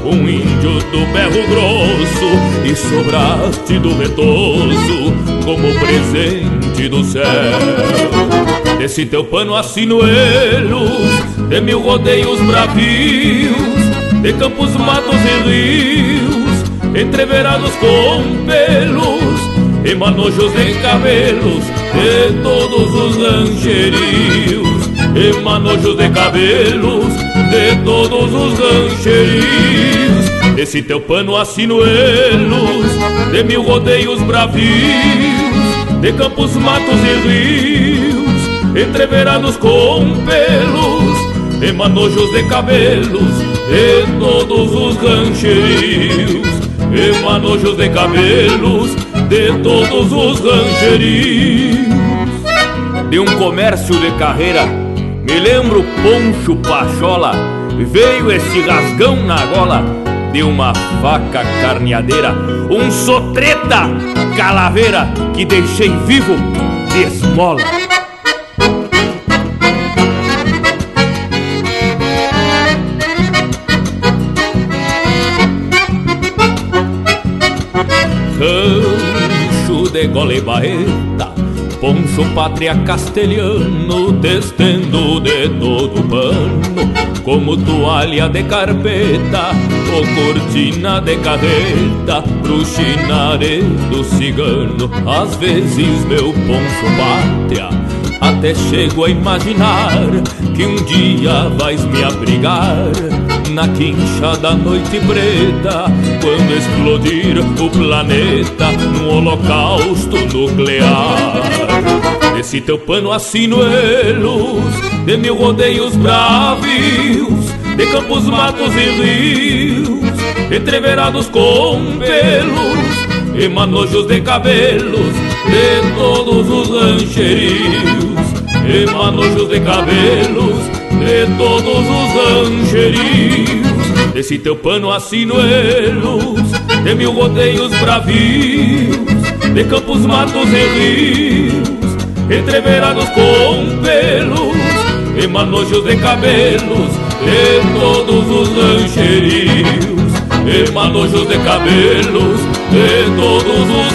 um índio do berro grosso, e sobraste do retoço, como presente do céu. Desse teu pano assinuelos, de mil rodeios bravios, de campos, matos e rios, entreverados com pelos, e manojos de cabelos, de todos os rancherios. e manojos de cabelos de todos os rancherios. Esse teu pano assino elos de mil rodeios bravios, de campos, matos e rios, entreverados com pelos, e manojos de cabelos de todos os rancherios, e manojos de cabelos de todos os rancherios. De um comércio de carreira, me lembro Poncho Pachola, veio esse rasgão na gola de uma faca carneadeira, um sotreta calaveira que deixei vivo de esmola. De gole baeta, poncho pátria castelhano, testendo de todo pano, como toalha de carpeta, ou cortina de carreta, pro do cigano. Às vezes meu poncho pátria, até chego a imaginar que um dia vais me abrigar na quincha da noite preta, quando explodir o planeta no holocausto nuclear. Esse teu pano assino elos de mil rodeios bravios, de campos, matos e rios, entreverados com pelos e manojos de cabelos de todos os rancherios, e manojos de cabelos de todos os rancherios. Desse teu pano assino elos, de mil rodeios bravios, de campos, matos e rios, entreverados com pelos, e manojos de cabelos, de todos os rancherios, e manojos de cabelos, de todos os.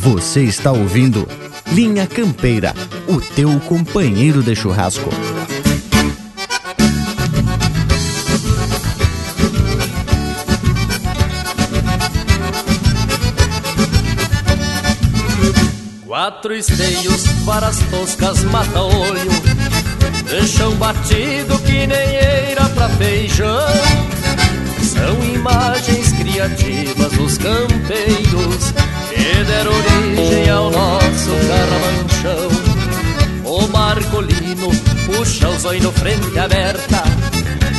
Você está ouvindo Linha Campeira, o teu companheiro de churrasco. Quatro esteios para as toscas mata-olho Deixam batido que nem eira pra feijão São imagens criativas dos campeiros que deram origem ao nosso carramanchão. O Marcolino puxa os olhos frente aberta,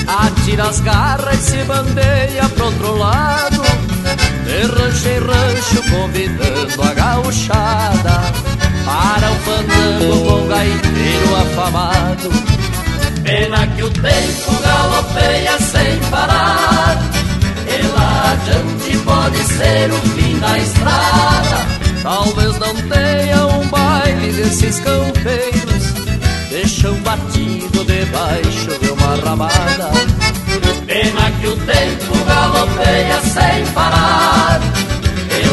atira as garras e se bandeia pro outro lado. De rancho em rancho convidando a gauchada para o fandango com gaiteiro afamado. Pena que o tempo galopeia sem parar, e lá adiante pode ser o fim da estrada. Talvez não tenha um baile desses campeiros, deixam batido debaixo de uma ramada. Pena que o tempo galopeia sem parar,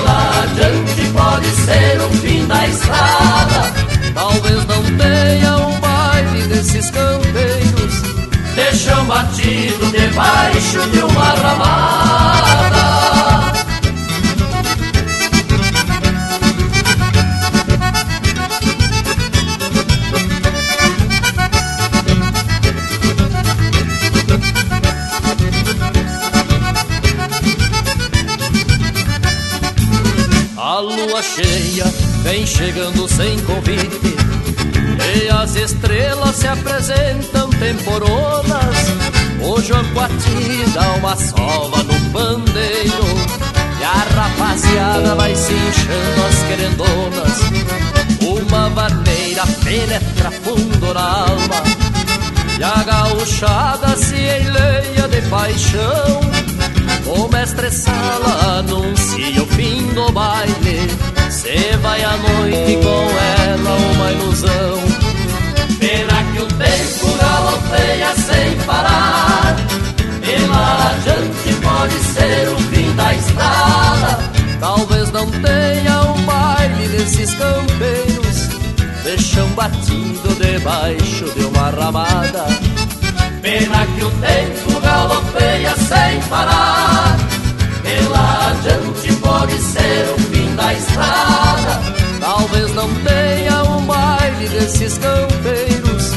lá adiante pode ser o fim da estrada. Talvez não tenha um baile desses campeiros, deixam batido debaixo de uma ramada. Chegando sem convite. E as estrelas se apresentam temporonas O Joaquati dá uma sova no pandeiro. E a rapaziada vai se inchando as querendonas. Uma vaneira penetra fundo na alma. E a gauchada se enleia de paixão o mestre Sala anuncia o fim do baile. Cê vai à noite com ela uma ilusão. Pena que o tempo galopeia sem parar. E lá adiante pode ser o fim da estrada. Talvez não tenha um baile desses campeiros Deixam batido debaixo de uma ramada Pena que o tempo galopeia sem parar. Pela adiante pode ser o fim da estrada. Talvez não tenha um baile desses campeiros.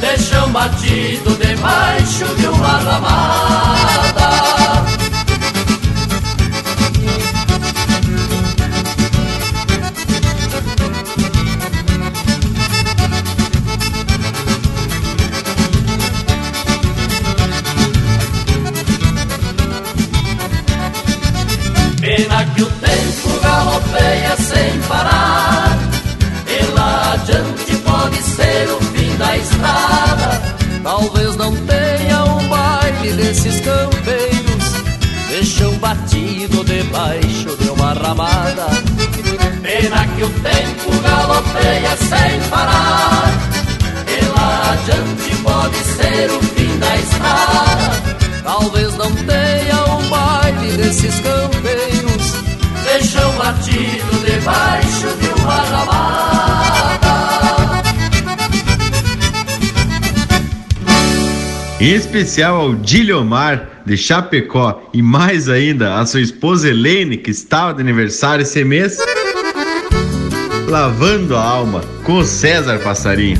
Deixam batido debaixo de um ramal. Talvez não tenha um baile desses campeiros. Deixam batido debaixo de uma ramada. Pena que o tempo galopeia sem parar. E lá adiante pode ser o fim da estrada. Talvez não tenha um baile desses campeiros Deixam batido debaixo Em especial ao Dilhomar de Chapecó e mais ainda a sua esposa Helene, que estava de aniversário esse mês, lavando a alma com o César Passarinho.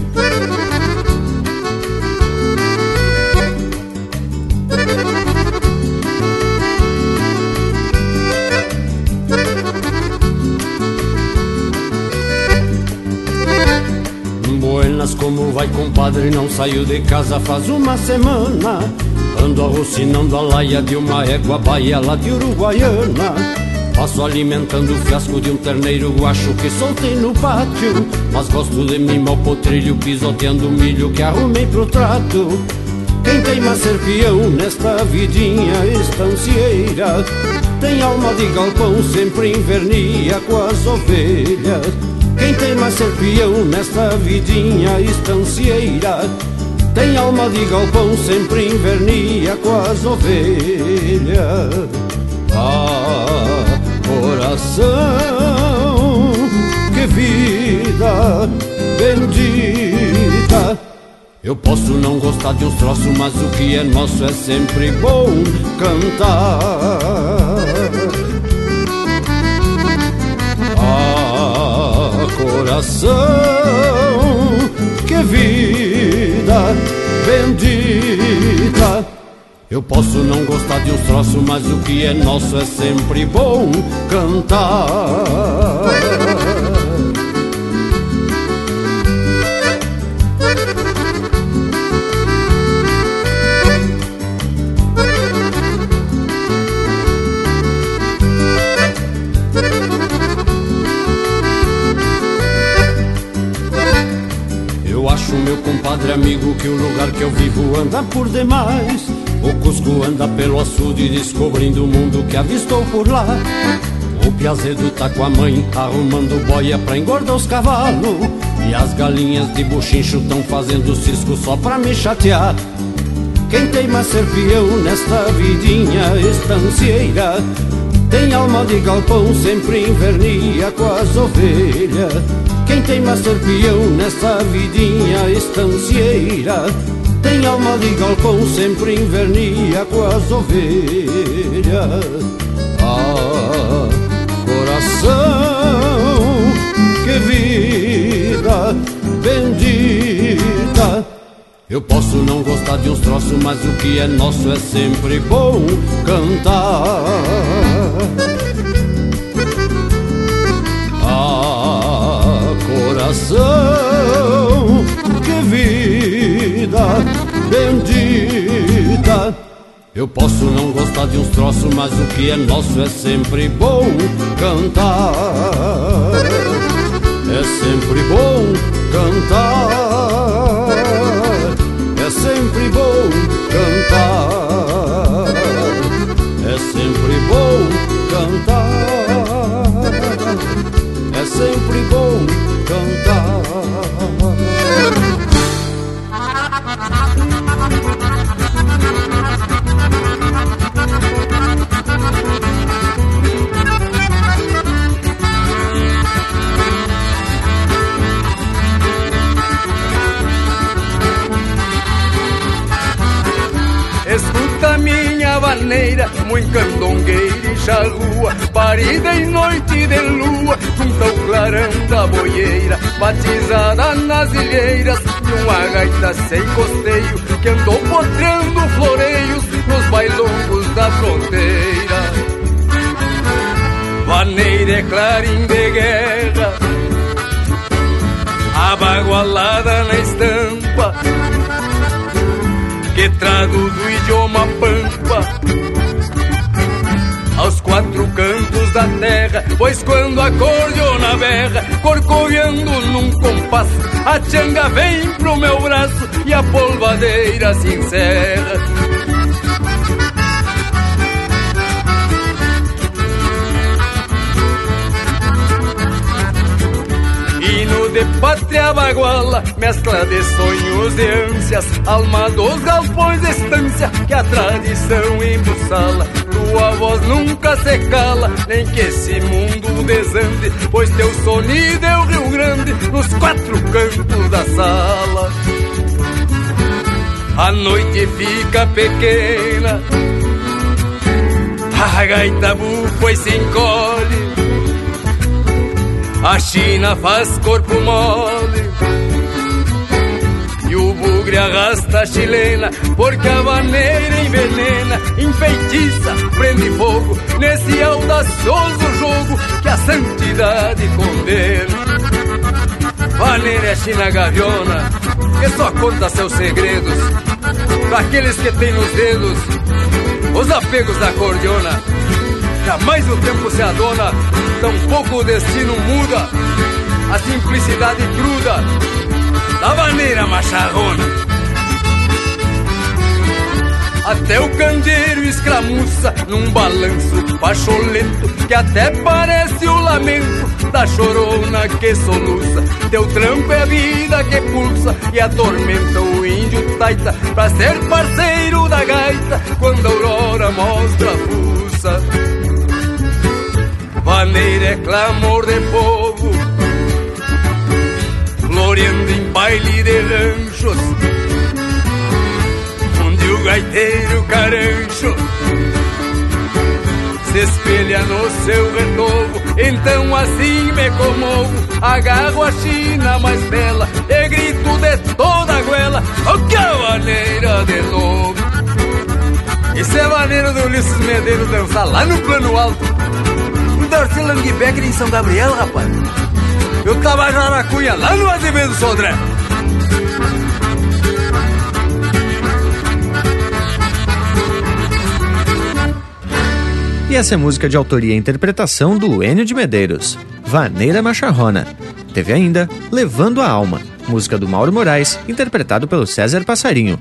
Vai, compadre? Não saiu de casa faz uma semana. Ando arrocinando a laia de uma égua baia lá de Uruguaiana. Passo alimentando o fiasco de um terneiro guacho que soltei no pátio. Mas gosto de mim ao potrilho, pisoteando o milho que arrumei pro trato. Quem tem mais serpião nesta vidinha estancieira Tem alma de galpão, sempre invernia com as ovelhas Quem tem mais serpião nesta vidinha estancieira Tem alma de galpão, sempre invernia com as ovelhas Ah, coração, que vida bendita eu posso não gostar de uns troços, mas o que é nosso é sempre bom cantar. Coração, que vida bendita. Eu posso não gostar de uns troços, mas o que é nosso é sempre bom cantar. Meu compadre amigo, que o lugar que eu vivo anda por demais. O Cusco anda pelo açude descobrindo o mundo que avistou por lá. O Piazedo tá com a mãe arrumando boia pra engordar os cavalos. E as galinhas de buchincho tão fazendo cisco só pra me chatear. Quem tem mais serpião nesta vidinha estancieira Tem alma de galpão, sempre invernia com as ovelhas Quem tem mais serpião nesta vidinha estancieira? Tem alma de galpão, sempre invernia com as ovelhas. Ah, coração, que vida bendita. Eu posso não gostar de uns troços, mas o que é nosso é sempre bom cantar. Coração, que vida bendita. Eu posso não gostar de uns troços, mas o que é nosso é sempre bom cantar. É sempre bom cantar. Candongueira e charrua, parida em noite de lua, junto ao clarão da boieira, batizada nas ilheiras, de uma gaita sem costeio, que andou potreando floreios nos bailongos da fronteira. Vaneira é clarim de guerra, abagualada na estampa, que trago do idioma pampa da terra, pois quando a cordiona berra, corcoviando num compasso, a changa vem pro meu braço e a polvadeira se encerra. Hino de pátria baguala, mescla de sonhos e ânsias, alma dos galpões de estância, que a tradição embussala. Tua voz nunca se cala, nem que esse mundo desande, pois teu sonido é o Rio Grande, nos quatro cantos da sala. A noite fica pequena, a gaita bufa e se encolhe, a China faz corpo mole bugre arrasta chilena Porque a vaneira envenena Enfeitiça, prende fogo Nesse audacioso jogo Que a santidade condena. Vaneira é China gaviona Que só conta seus segredos Para aqueles que têm nos dedos Os apegos da cordiona Jamais o tempo se adona Tampouco o destino muda A simplicidade cruda da maneira macharrona. Até o candeeiro escramuça num balanço pacholento que até parece o lamento da chorona que soluça. Teu trampo é a vida que pulsa e atormenta o índio taita pra ser parceiro da gaita quando a aurora mostra a fuça. Vaneira é clamor de povo gloriando em baile de ranchos, onde o gaiteiro carancho se espelha no seu retovo. Então assim me comovo, agarro a China mais bela e grito de toda a goela, o que a maneira de novo. Isso é maneira do Ulisses Medeiros dançar lá no plano alto. O Darcy Langbecker em São Gabriel, rapaz. Eu tava já na cunha lá no Azevedo Sodré. E essa é música de autoria e interpretação do Enio de Medeiros, Vaneira Macharrona. Teve ainda Levando a Alma, música do Mauro Moraes, interpretado pelo César Passarinho.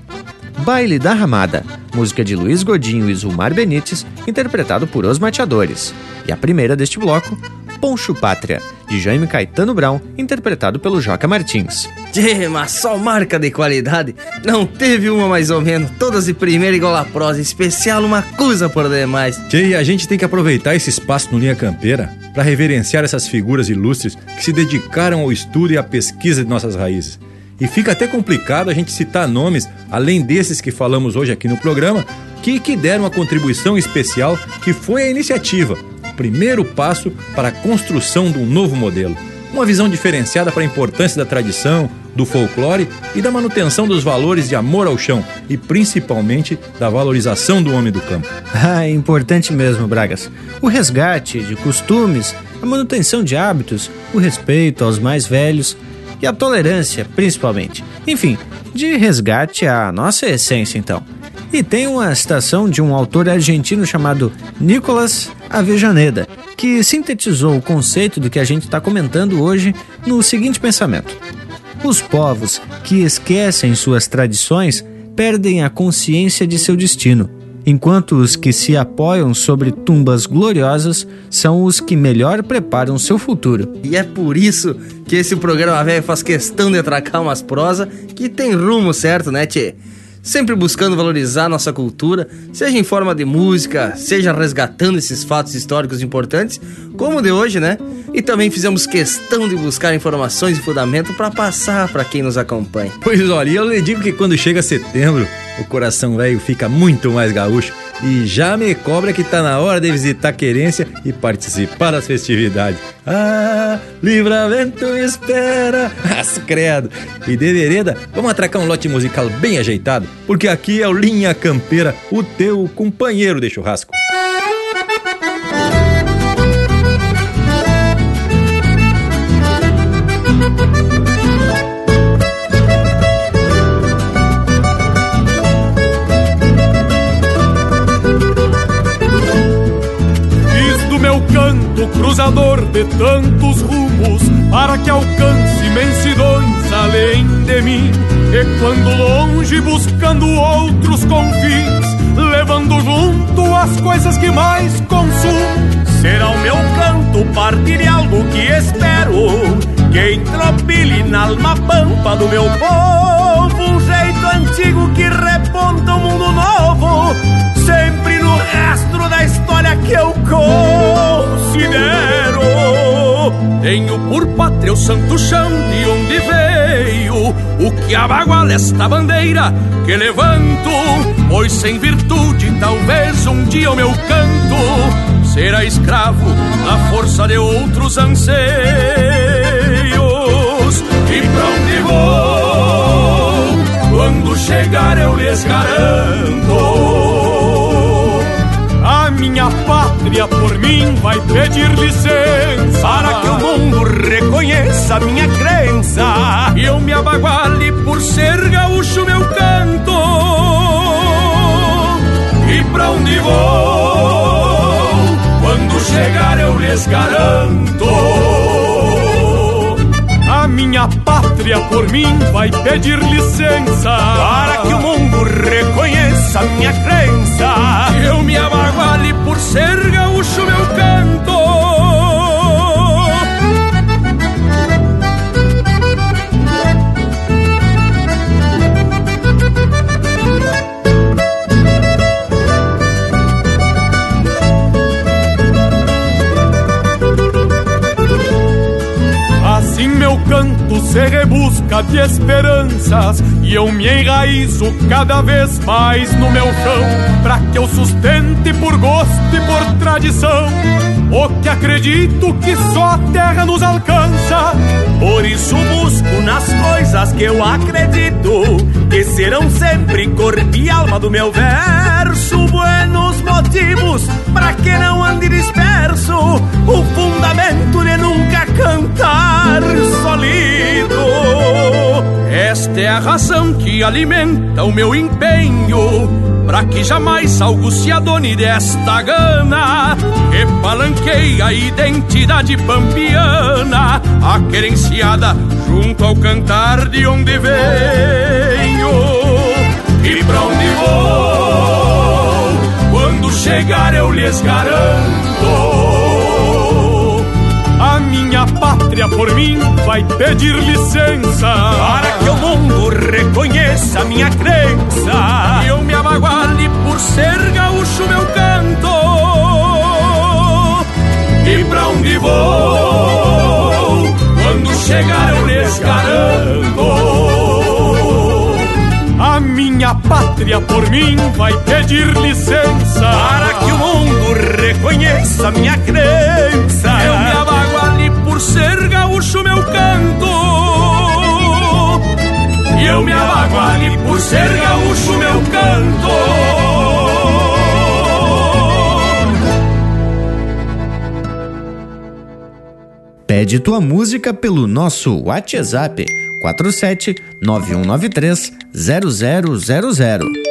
Baile da Ramada, música de Luiz Godinho e Zulmar Benites, interpretado por Os Mateadores. E a primeira deste bloco, Poncho Pátria, de Jaime Caetano Brown, interpretado pelo Joca Martins. Tchê, mas só marca de qualidade. Não teve uma mais ou menos, todas de primeira igual a prosa, especial uma coisa por demais. Tchê, e a gente tem que aproveitar esse espaço no Linha Campeira para reverenciar essas figuras ilustres que se dedicaram ao estudo e à pesquisa de nossas raízes. E fica até complicado a gente citar nomes, além desses que falamos hoje aqui no programa, que, que deram uma contribuição especial que foi a iniciativa, primeiro passo para a construção de um novo modelo. Uma visão diferenciada para a importância da tradição, do folclore e da manutenção dos valores de amor ao chão e principalmente da valorização do homem do campo. Ah, é importante mesmo, Bragas. O resgate de costumes, a manutenção de hábitos, o respeito aos mais velhos e a tolerância, principalmente. Enfim, de resgate à nossa essência, então. E tem uma citação de um autor argentino chamado Nicolas Avejaneda, que sintetizou o conceito do que a gente está comentando hoje no seguinte pensamento: Os povos que esquecem suas tradições perdem a consciência de seu destino, enquanto os que se apoiam sobre tumbas gloriosas são os que melhor preparam seu futuro. E é por isso que esse programa velho faz questão de atracar umas prosa que tem rumo certo, né, Tchê? Sempre buscando valorizar nossa cultura, seja em forma de música, seja resgatando esses fatos históricos importantes, como o de hoje, né? E também fizemos questão de buscar informações e fundamento para passar para quem nos acompanha. Pois olha, eu lhe digo que quando chega setembro, o coração velho fica muito mais gaúcho e já me cobra que tá na hora de visitar a querência e participar das festividades. Ah, livramento me espera, as credo. E de vereda, vamos atracar um lote musical bem ajeitado, porque aqui é o Linha Campeira, o teu companheiro de churrasco. Cruzador de tantos rumos para que alcance imensidões além de mim. E quando longe buscando outros confins, levando junto as coisas que mais consumo, será o meu canto partir de algo que espero que entropile na alma pampa do meu povo antigo que reponta um mundo novo, sempre no rastro da história que eu considero. Tenho por pátria o santo chão de onde veio, o que abaguala esta bandeira que levanto, pois sem virtude talvez um dia o meu canto será escravo da força de outros anseios. E pra onde vou? Quando chegar eu lhes garanto. Minha pátria por mim vai pedir licença. Para que o mundo reconheça minha crença. E eu me abaguale por ser gaúcho meu canto. E pra onde vou? Quando chegar eu lhes garanto. A minha pátria por mim vai pedir licença para que o mundo reconheça minha crença. Eu me abaguale por ser gaúcho, meu canto. Canto se rebusca de esperanças e eu me enraizo cada vez mais no meu chão, para que eu sustente por gosto e por tradição o que acredito que só a terra nos alcança. Por isso busco nas coisas que eu acredito que serão sempre corpo e alma do meu verso. Buenos motivos para que não ande disperso, o fundamento de nunca cantar solido. Esta é a razão que alimenta o meu empenho Pra que jamais algo se adone desta gana. Que palanqueia a identidade pampiana A querenciada junto ao cantar de onde venho. E pra onde vou? Quando chegar eu lhes garanto pátria por mim vai pedir licença. Para que o mundo reconheça minha crença. E eu me amaguale por ser gaúcho meu canto. E pra onde vou Quando chegar eu lhes garanto. A minha pátria por mim vai pedir licença. Para que o mundo reconheça minha crença por ser gaúcho meu canto. E eu me abago ali por ser gaúcho meu canto. Pede tua música pelo nosso WhatsApp 47 9193 0000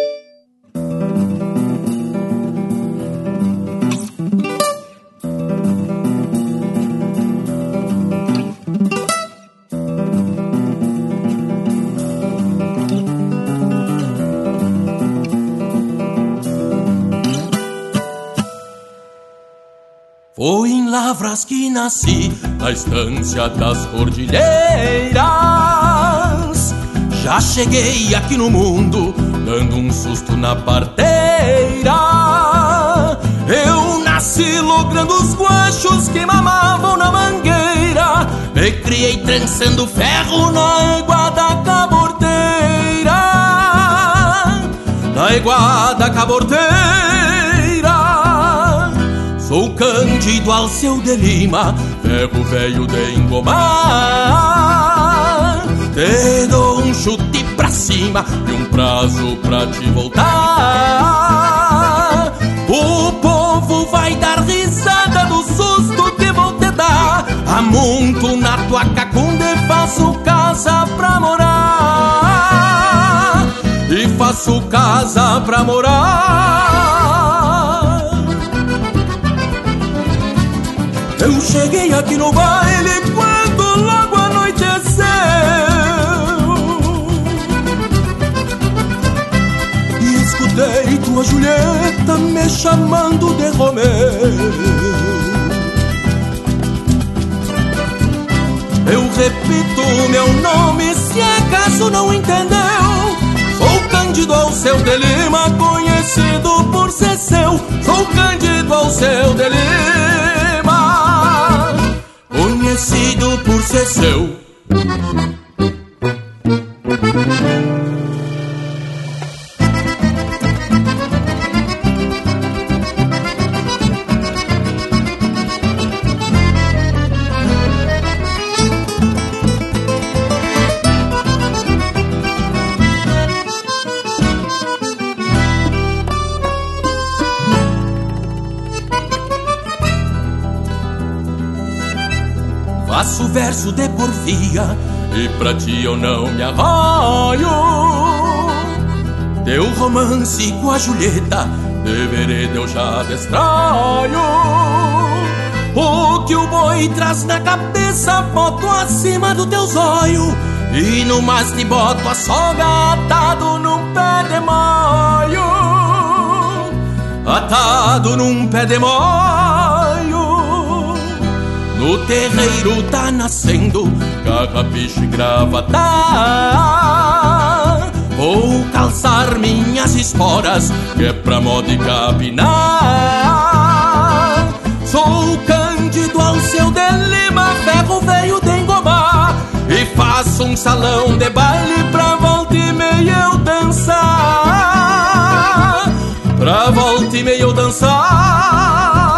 Lavras que nasci na estância das cordilheiras. Já cheguei aqui no mundo, dando um susto na parteira. Eu nasci logrando os guachos que mamavam na mangueira. Me criei trançando ferro na égua da. Na égua da caborteira Cândido Alceu de Lima, ferro velho de engomar. Te dou um chute pra cima e um prazo pra te voltar. O povo vai dar risada do susto que vou te dar. Amonto na tua cacunda e faço casa pra morar. E faço casa pra morar. Eu cheguei aqui no baile quando logo anoiteceu. E escutei tua Julieta me chamando de Romeu. Eu repito meu nome se acaso não entendeu. Sou Cândido ao seu de Lima, conhecido por ser seu. Sou Cândido ao seu de Conhecido por ser seu pra ti eu não me arraio. Teu romance com a Julieta, de eu já destraio. O que o boi traz na cabeça, boto acima do teu zóio. E no maste boto a soga atado num pé de maio. Atado num pé de maio. No terreiro tá nascendo carrapicho e gravata. Vou calçar minhas esporas que é pra moda e capinar. Sou Cândido ao seu de Lima, ferro veio de engomar. E faço um salão de baile pra volta e meia eu dançar. Pra volta e meia eu dançar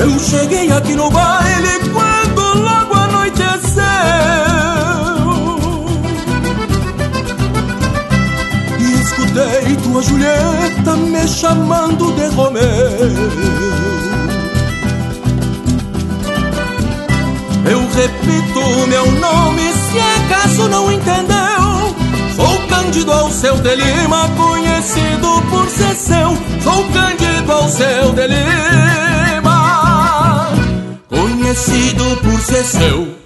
Eu cheguei aqui no baile quando logo anoiteceu. E escutei tua Julieta me chamando de Romeu. Eu repito meu nome se acaso não entendeu. Sou Cândido ao seu de Lima, conhecido por ser seu. Sou Cândido ao seu de conhecido por ser seu.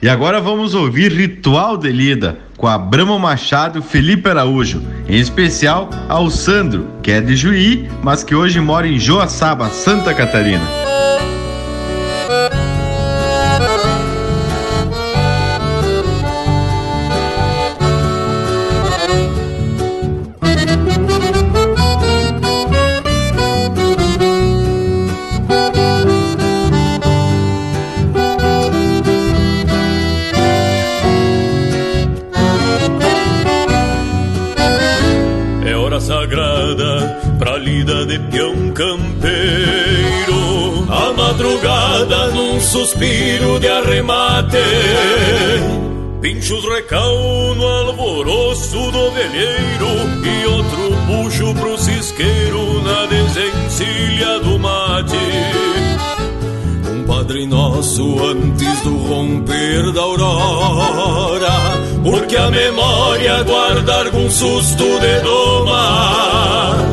E agora vamos ouvir Ritual de Lida com Abramo Machado Felipe Araújo, em especial ao Sandro, que é de Juí, mas que hoje mora em Joaçaba, Santa Catarina. Campeiro. A madrugada num suspiro de arremate. Pinchos recal no alvoroço do velheiro e outro puxo pro cisqueiro na desencilha do mate. Um Padre Nosso antes do romper da aurora, porque a memória guarda algum susto de doma.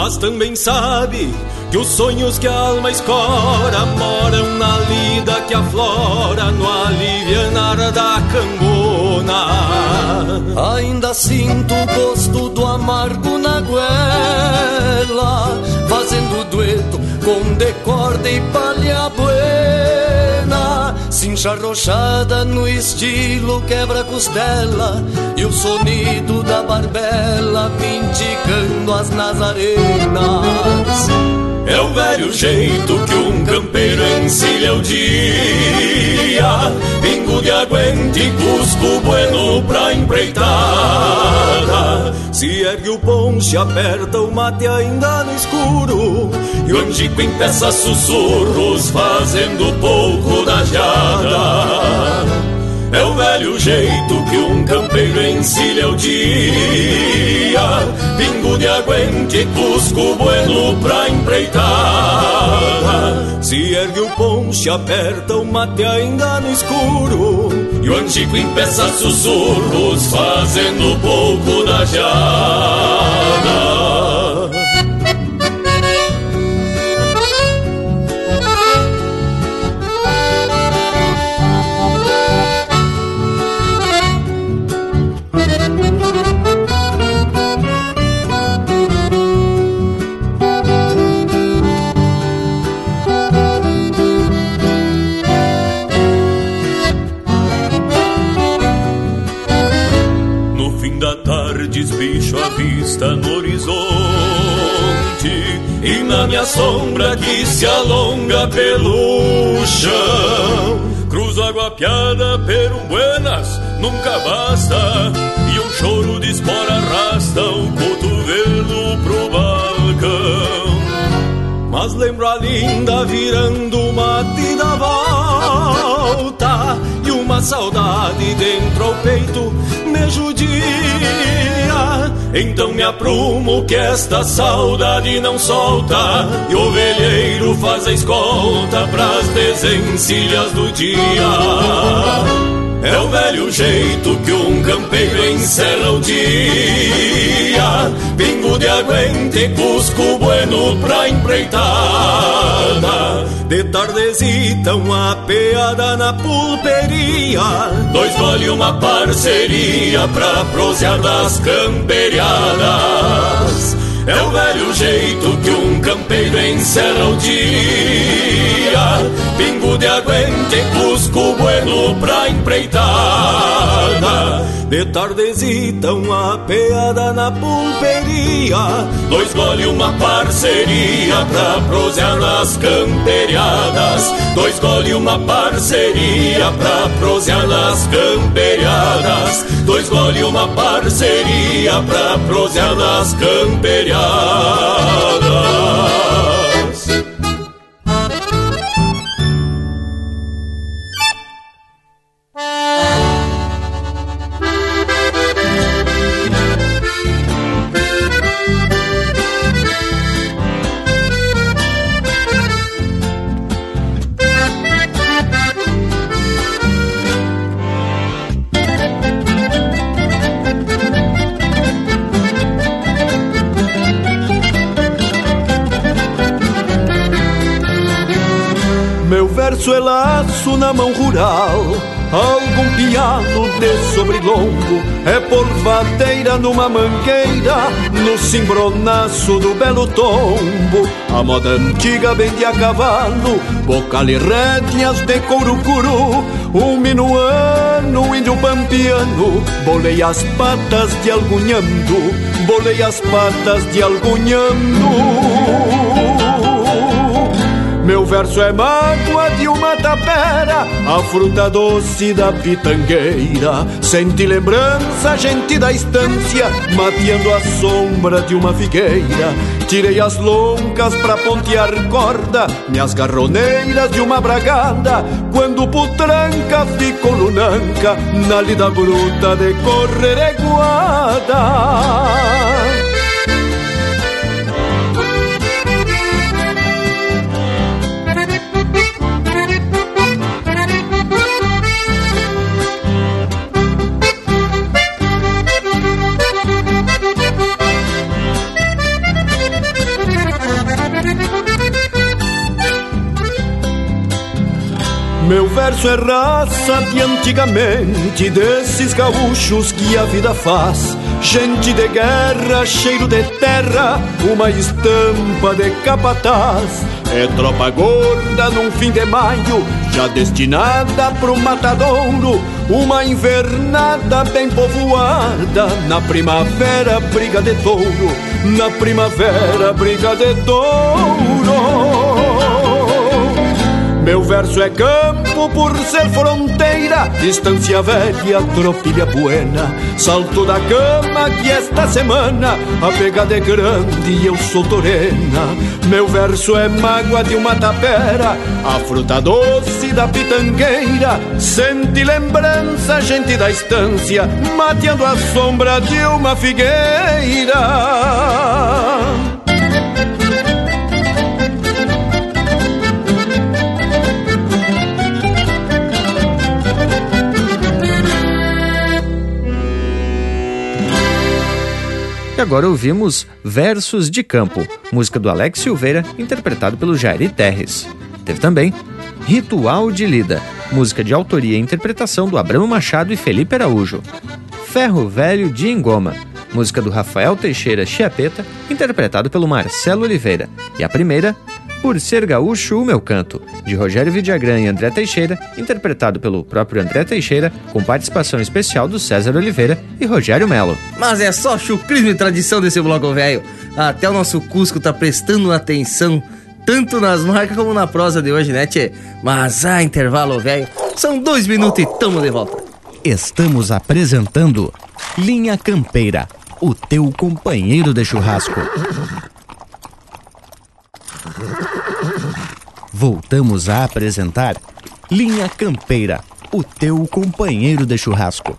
Mas também sabe que os sonhos que a alma escora moram na lida que aflora no alivianar da cangona. Ainda sinto o gosto do amargo na goela, fazendo dueto com decorde e palha buena, Mancha rochada no estilo quebra-costela E o sonido da barbela pinticando as nazarenas é o velho jeito que um campeiro encilha o dia. Pingo de aguente e cusco bueno pra empreitada. Se ergue o ponche, aperta o mate ainda no escuro. E o angico empeça sussurros fazendo pouco da jada é o velho jeito que um campeiro encilha o dia. Pingo de aguente, cusco bueno pra empreitada Se ergue o ponche, aperta o mate ainda no escuro. E o antigo empeça sussurros fazendo pouco da jada vista no horizonte E na minha sombra que se alonga pelo chão. Cruzo água piada, buenas, nunca basta E um choro de espora arrasta o cotovelo pro balcão. Mas lembro a linda virando mate da volta E uma saudade dentro ao peito me judia então me aprumo que esta saudade não solta E o velheiro faz a escolta pras desencilhas do dia é o velho jeito que um campeiro encerra o dia. Pingo de aguente, cusco bueno pra empreitada. De tardezita uma peada na pulperia. Dois gole uma parceria pra prosear das camperiadas é o velho jeito que um campeiro encerra o dia. Pingo de aguente, cusco bueno pra empreitada. De tardezita uma peada na pulperia. Dois gole uma parceria pra prosear nas camperiadas. Dois gole uma parceria pra prosear nas camperiadas. Dois gole uma parceria pra prosear nas camperiadas verso é laço na mão rural Algum pialo de sobrelongo É polvadeira numa mangueira No cimbronaço do belo tombo. A moda antiga vende a cavalo Bocal e rédeas de couro curu Um minuano, índio pampiano Bolei as patas de algunhando Bolei as patas de algunhando meu verso é mágoa de uma tapera, a fruta doce da pitangueira. Sente lembrança, gente da estância, mateando a sombra de uma figueira. Tirei as loncas pra pontear corda, minhas garroneiras de uma bragada. Quando putranca ficou lunanca, na lida bruta de correr. Meu verso é raça de antigamente, desses gaúchos que a vida faz. Gente de guerra, cheiro de terra, uma estampa de capataz. É tropa gorda num fim de maio, já destinada pro matadouro. Uma invernada bem povoada, na primavera briga de touro, na primavera briga de touro. Meu verso é campo por ser fronteira, distância velha, tropilha buena. Salto da cama que esta semana a pegada é grande e eu sou torena. Meu verso é mágoa de uma tapera, a fruta doce da pitangueira. Sente lembrança, gente da estância, mateando a sombra de uma figueira. E agora ouvimos Versos de Campo, música do Alex Silveira, interpretado pelo Jairi Terres. Teve também Ritual de Lida, música de autoria e interpretação do Abramo Machado e Felipe Araújo. Ferro Velho de Engoma, música do Rafael Teixeira Chiapeta, interpretado pelo Marcelo Oliveira. E a primeira, por Ser Gaúcho, o Meu Canto, de Rogério Vidagrã e André Teixeira, interpretado pelo próprio André Teixeira, com participação especial do César Oliveira e Rogério Melo. Mas é só chucrismo e tradição desse bloco velho. Até o nosso Cusco tá prestando atenção, tanto nas marcas como na prosa de hoje, né, tchê? Mas a intervalo velho, são dois minutos e tamo de volta. Estamos apresentando Linha Campeira, o teu companheiro de churrasco. Voltamos a apresentar Linha Campeira, o teu companheiro de churrasco.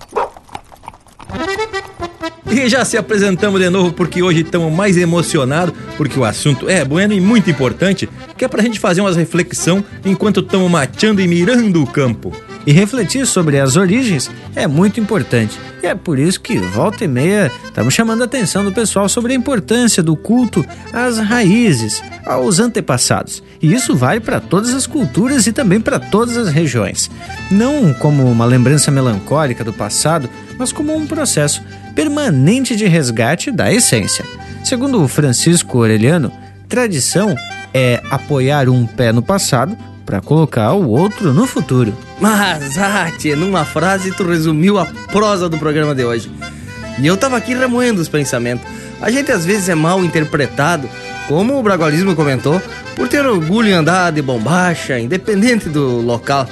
E já se apresentamos de novo porque hoje estamos mais emocionados, porque o assunto é bueno e muito importante, que é pra gente fazer umas reflexão enquanto estamos mateando e mirando o campo. E refletir sobre as origens é muito importante. E é por isso que, volta e meia, estamos chamando a atenção do pessoal sobre a importância do culto às raízes, aos antepassados. E isso vale para todas as culturas e também para todas as regiões. Não como uma lembrança melancólica do passado, mas como um processo permanente de resgate da essência. Segundo Francisco Aureliano, tradição é apoiar um pé no passado para colocar o outro no futuro. Mas, ah, numa frase tu resumiu a prosa do programa de hoje. E eu tava aqui remoendo os pensamentos. A gente às vezes é mal interpretado, como o Bragualismo comentou, por ter orgulho em andar de bombacha, independente do local.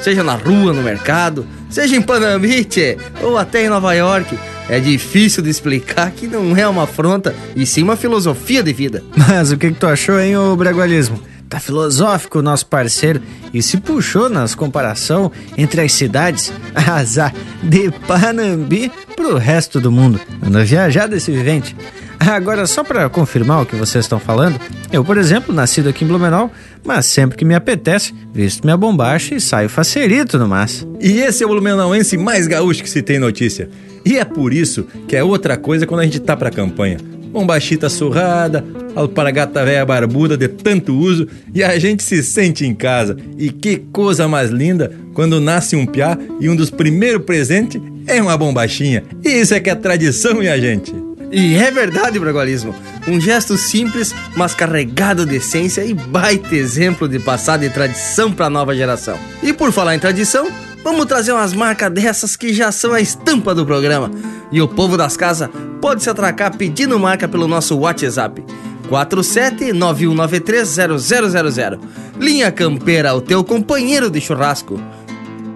Seja na rua, no mercado, seja em Panambi, tchê, ou até em Nova York. É difícil de explicar que não é uma afronta, e sim uma filosofia de vida. Mas o que, que tu achou, hein, o Bragualismo? Tá filosófico o nosso parceiro e se puxou nas comparação entre as cidades, azar, de Panambi pro resto do mundo. Anda viajar desse vivente. Agora, só para confirmar o que vocês estão falando, eu, por exemplo, nascido aqui em Blumenau, mas sempre que me apetece, visto minha bombacha e saio facerito no mas. E esse é o blumenauense mais gaúcho que se tem notícia. E é por isso que é outra coisa quando a gente tá pra campanha. Bombachita surrada, alpargata velha barbuda de tanto uso e a gente se sente em casa. E que coisa mais linda quando nasce um piá e um dos primeiros presentes é uma bombachinha. Isso é que é tradição, minha gente. E é verdade, Bragualismo. Um gesto simples, mas carregado de essência e baita exemplo de passado e tradição para a nova geração. E por falar em tradição, vamos trazer umas marcas dessas que já são a estampa do programa. E o povo das casas pode se atracar pedindo marca pelo nosso WhatsApp. 4791930000. Linha Campeira, o teu companheiro de churrasco.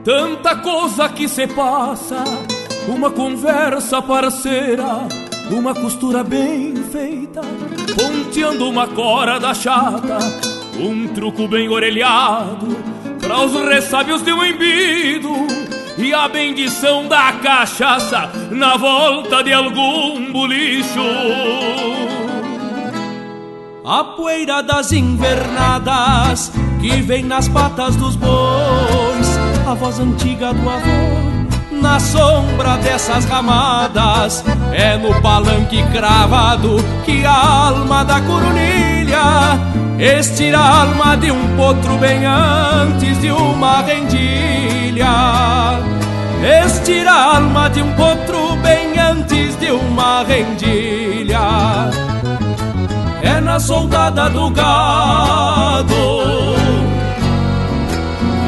Tanta coisa que se passa, uma conversa parceira, uma costura bem feita, ponteando uma corda chata, um truco bem orelhado, para os ressábios de um embido, e a bendição da cachaça na volta de algum bolicho. A poeira das invernadas que vem nas patas dos bois, a voz antiga do avô na sombra dessas ramadas, é no palanque cravado que a alma da coronilha estira a alma de um potro bem antes de uma rendilha. Estira a alma de um potro bem antes de uma rendilha. É na soldada do gado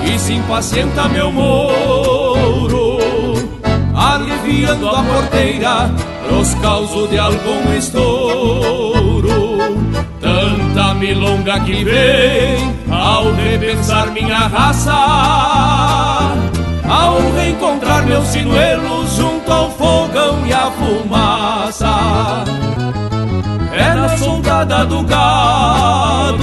E se impacienta meu mouro Aliviando a porteira Pros causos de algum estouro milonga que vem Ao repensar minha raça Ao reencontrar meus sinuelos Junto ao fogão e a fumaça é na soldada do gado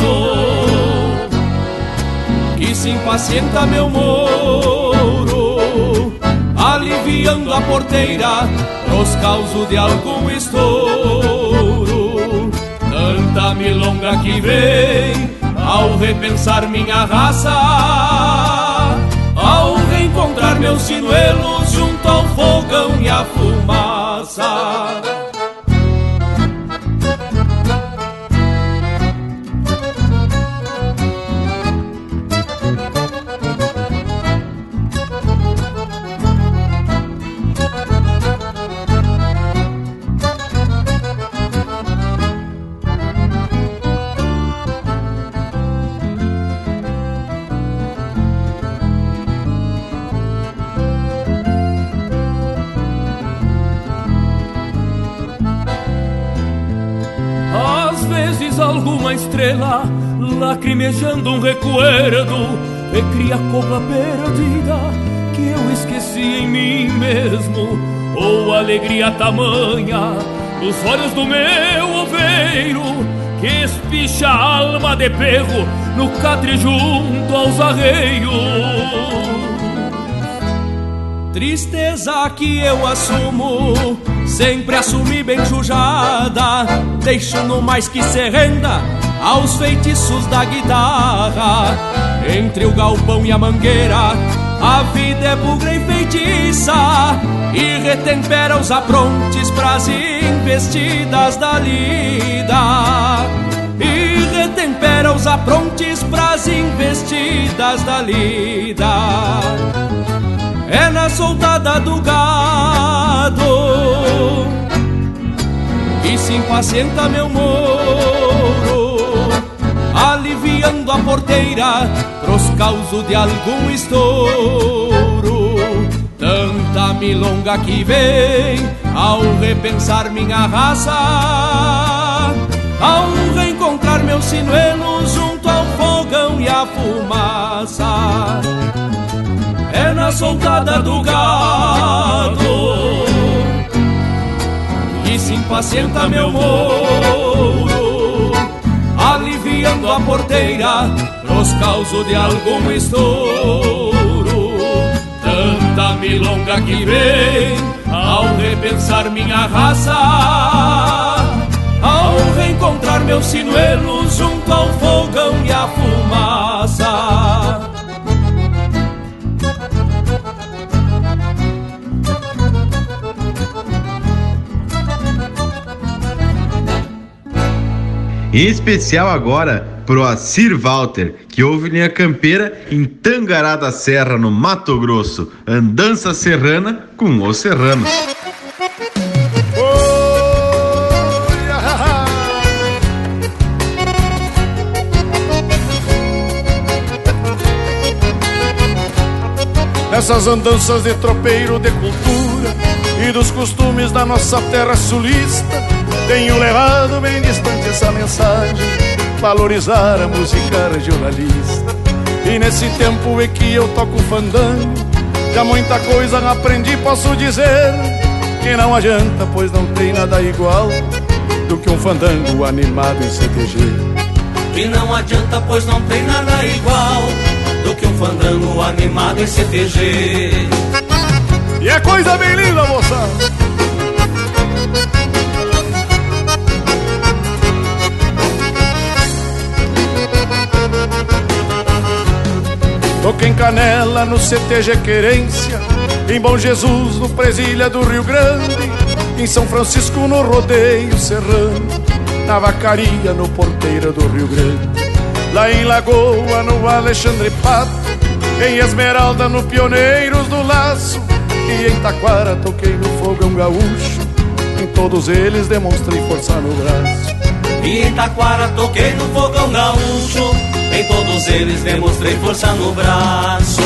que se impacienta meu moro, aliviando a porteira pros causos de algum estouro. Tanta milonga que vem ao repensar minha raça, ao reencontrar meus sinuelos junto ao fogão e a fumaça. Estrela lacrimejando um recuerdo recria a cobra perdida que eu esqueci em mim mesmo. Ou alegria tamanha nos olhos do meu oveiro que espicha a alma de perro no catre junto aos arreios. Tristeza que eu assumo, sempre assumi bem jujada, deixando mais que se renda aos feitiços da guitarra. Entre o galpão e a mangueira, a vida é bugra e feitiça, e retempera os aprontes pras investidas da lida. E retempera os aprontes pras investidas da lida é na soldada do gado que se impacienta meu moro, aliviando a porteira pros causos de algum estouro. Tanta milonga que vem ao repensar minha raça, ao reencontrar meus sinuelos junto ao fogão e a fumaça é na soldada do gado e se impacienta meu mouro, aliviando a porteira pros causos de algum estouro. Tanta milonga que vem ao repensar minha raça, ao reencontrar meus sinuelos junto ao fogão e a fumaça. Em especial agora pro Acir Walter, que ouve linha campeira em Tangará da Serra, no Mato Grosso. Andança serrana com os serranos. Nessas andanças de tropeiro de cultura e dos costumes da nossa terra sulista, tenho levado bem distante essa mensagem, valorizar a música regionalista. E nesse tempo em que eu toco fandango, já muita coisa aprendi, posso dizer que não adianta, pois não tem nada igual do que um fandango animado em CTG. E não adianta, pois não tem nada igual do que um fandango animado em CTG. E é coisa bem linda, moçada. Toca em Canela, no CTG Querência Em Bom Jesus, no Presilha do Rio Grande Em São Francisco, no Rodeio Serrano Na Vacaria, no Porteira do Rio Grande. Lá em Lagoa, no Alexandre Pato Em Esmeralda, no Pioneiros do Laço E em Taquara, toquei no Fogão Gaúcho. Em todos eles demonstrei força no braço. E Itaquara toquei no fogão gaúcho Em todos eles demonstrei força no braço.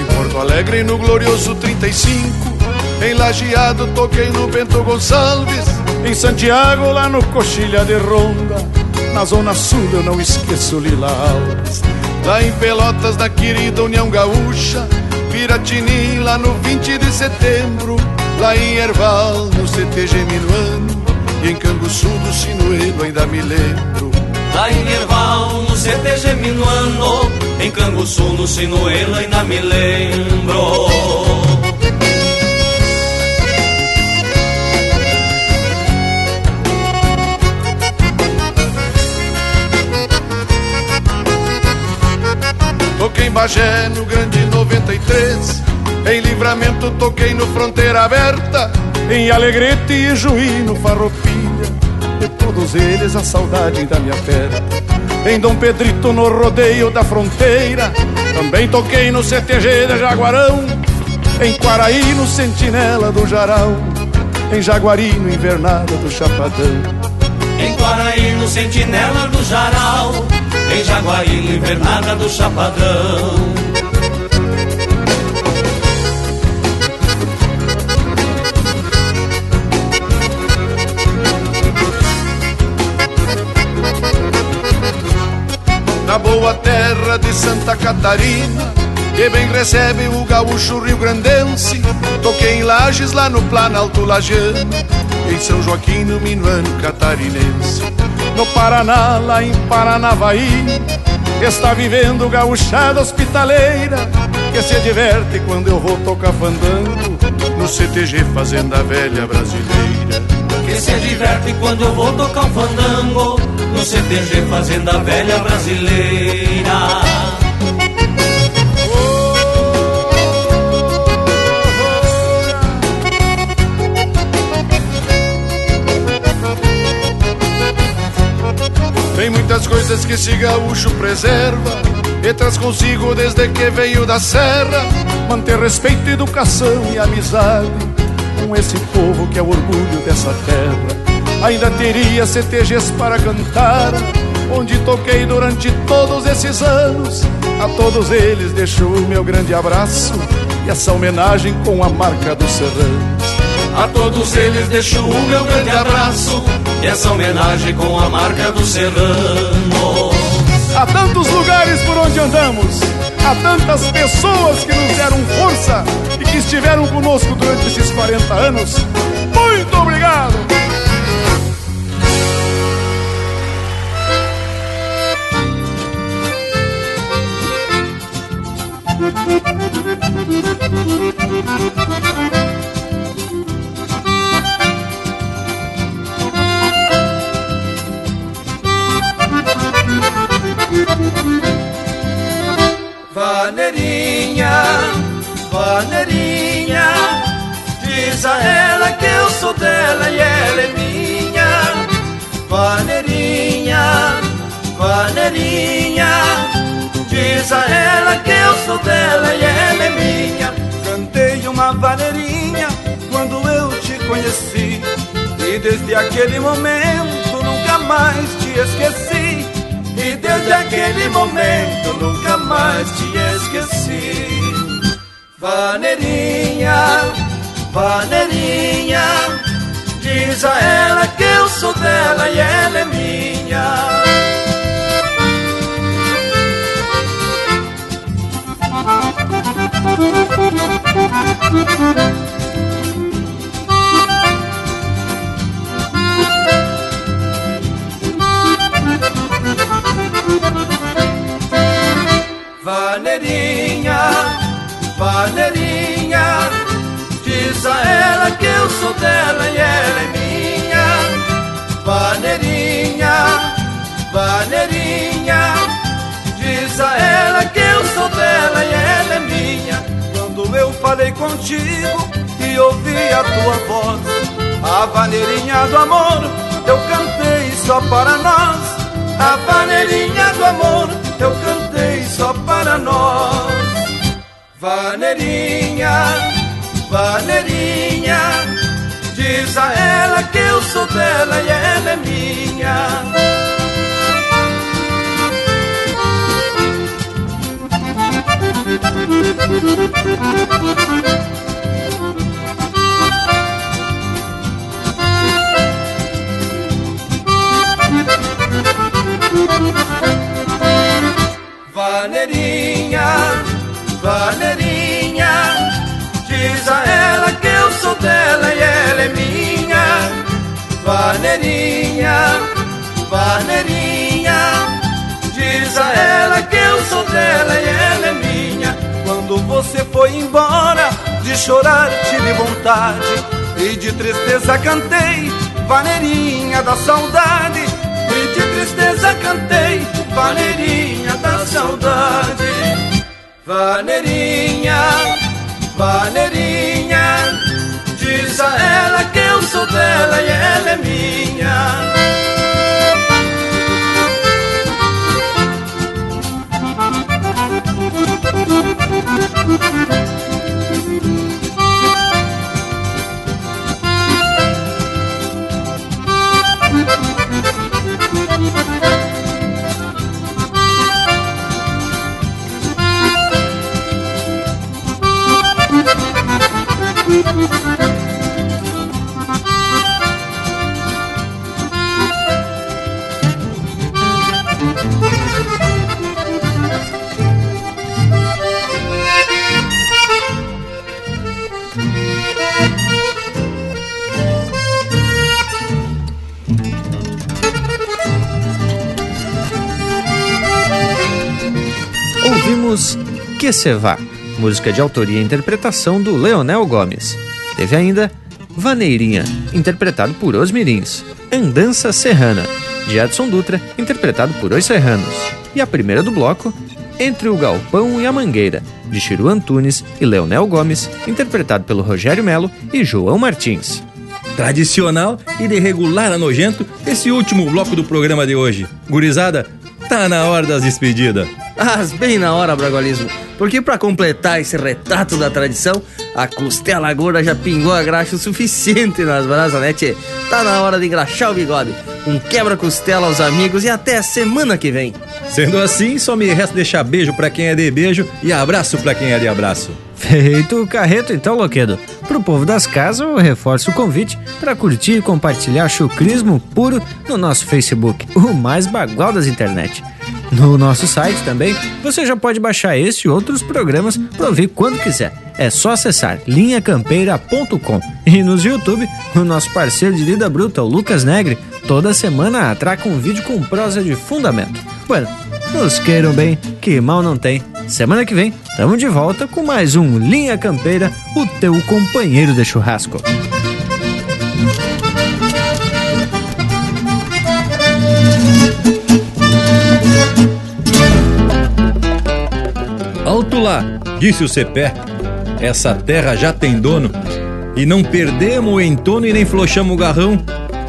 Em Porto Alegre no glorioso 35 Em Lajeado toquei no Bento Gonçalves. Em Santiago lá no Coxilha de Ronda Na Zona Sul eu não esqueço Lila Alves Lá em Pelotas na querida União Gaúcha Piratini lá no 20 de setembro Lá em Erval no CTG Minuano E em Canguçu do Sinuelo ainda me lembro. Lá em Erval, no CTG Minuano Em Canguçu, no Sinuelo, ainda me lembro Bagé no Grande 93 Em Livramento toquei no Fronteira Aberta Em Alegrete e Juí no Farroupilha De todos eles a saudade ainda me aperta Em Dom Pedrito no Rodeio da Fronteira Também toquei no CTG de Jaguarão. Em Quaraí no Sentinela do Jarau Em Jaguari no Invernada do Chapadão. Em Quaraí, no Sentinela do Jaral Em Jaguari, no Invernada do Chapadão na boa terra de Santa Catarina, que bem recebe o gaúcho rio-grandense. Toquei em Lages, lá no Planalto Lajeano, em São Joaquim, no Minuano catarinense. No Paraná, lá em Paranavaí, está vivendo gauchada hospitaleira, que se diverte quando eu vou tocar fandango, no CTG Fazenda Velha Brasileira. Que se diverte quando eu vou tocar fandango No CTG Fazenda Velha Brasileira Muitas coisas que esse gaúcho preserva E traz consigo desde que veio da serra. Manter respeito, educação e amizade Com esse povo que é o orgulho dessa terra. Ainda teria CTGs para cantar Onde toquei durante todos esses anos. A todos eles deixo o meu grande abraço E essa homenagem com a marca dos serranos A todos eles deixo o meu grande abraço essa homenagem com a marca do serrano Há tantos lugares por onde andamos, há tantas pessoas que nos deram força e que estiveram conosco durante esses 40 anos. Diz a ela que eu sou dela e ela é minha. Cantei uma vaneirinha quando eu te conheci. E desde aquele momento nunca mais te esqueci. E desde aquele momento nunca mais te esqueci. Vaneirinha, vaneirinha Diz a ela que eu sou dela e ela é minha Vaneirinha, vaneirinha Diz a ela que eu sou dela e ela é minha. Vaneirinha, vaneirinha Diz a ela que eu sou dela e ela é minha Eu falei contigo e ouvi a tua voz A vaneirinha do amor eu cantei só para nós A vaneirinha do amor eu para nós. Vaneirinha, vaneirinha, diz a ela que eu sou dela e ela é minha. De chorar tive vontade e de tristeza cantei, vaneirinha da saudade. E de tristeza cantei, vaneirinha da saudade. Vaneirinha, vaneirinha, diz a ela que eu sou dela e ela é minha. Que Se Vá, música de autoria e interpretação do Leonel Gomes. Teve ainda Vaneirinha, interpretado por Os Mirins. Andança Serrana, de Edson Dutra, interpretado por Os Serranos. E a primeira do bloco, Entre o Galpão e a Mangueira, de Chiru Antunes e Leonel Gomes, interpretado pelo Rogério Melo e João Martins. Tradicional e de regular a nojento, esse último bloco do programa de hoje. Gurizada, tá na hora das despedidas. Ah, bem na hora, Bragualismo. Porque para completar esse retrato da tradição, a costela gorda já pingou a graxa o suficiente nas brasas, né, tchê? Tá na hora de engraxar o bigode. Um quebra-costela aos amigos e até a semana que vem. Sendo assim, só me resta deixar beijo pra quem é de beijo e abraço pra quem é de abraço. Feito o carreto então, Loquedo. Pro povo das casas, eu reforço o convite para curtir e compartilhar chucrismo puro no nosso Facebook, o mais bagual das internet. No nosso site também, você já pode baixar esse e outros programas para ouvir quando quiser. É só acessar linhacampeira.com. E nos YouTube, o nosso parceiro de lida bruta, o Lucas Negre, toda semana atraca um vídeo com prosa de fundamento. Bueno, nos queiram bem, que mal não tem. Semana que vem, tamo de volta com mais um Linha Campeira, o teu companheiro de churrasco. Lá, disse o Cepé. Essa terra já tem dono. E não perdemos o entono e nem flochamos o garrão,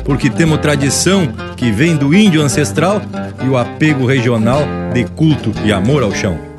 porque temos tradição que vem do índio ancestral e o apego regional de culto e amor ao chão.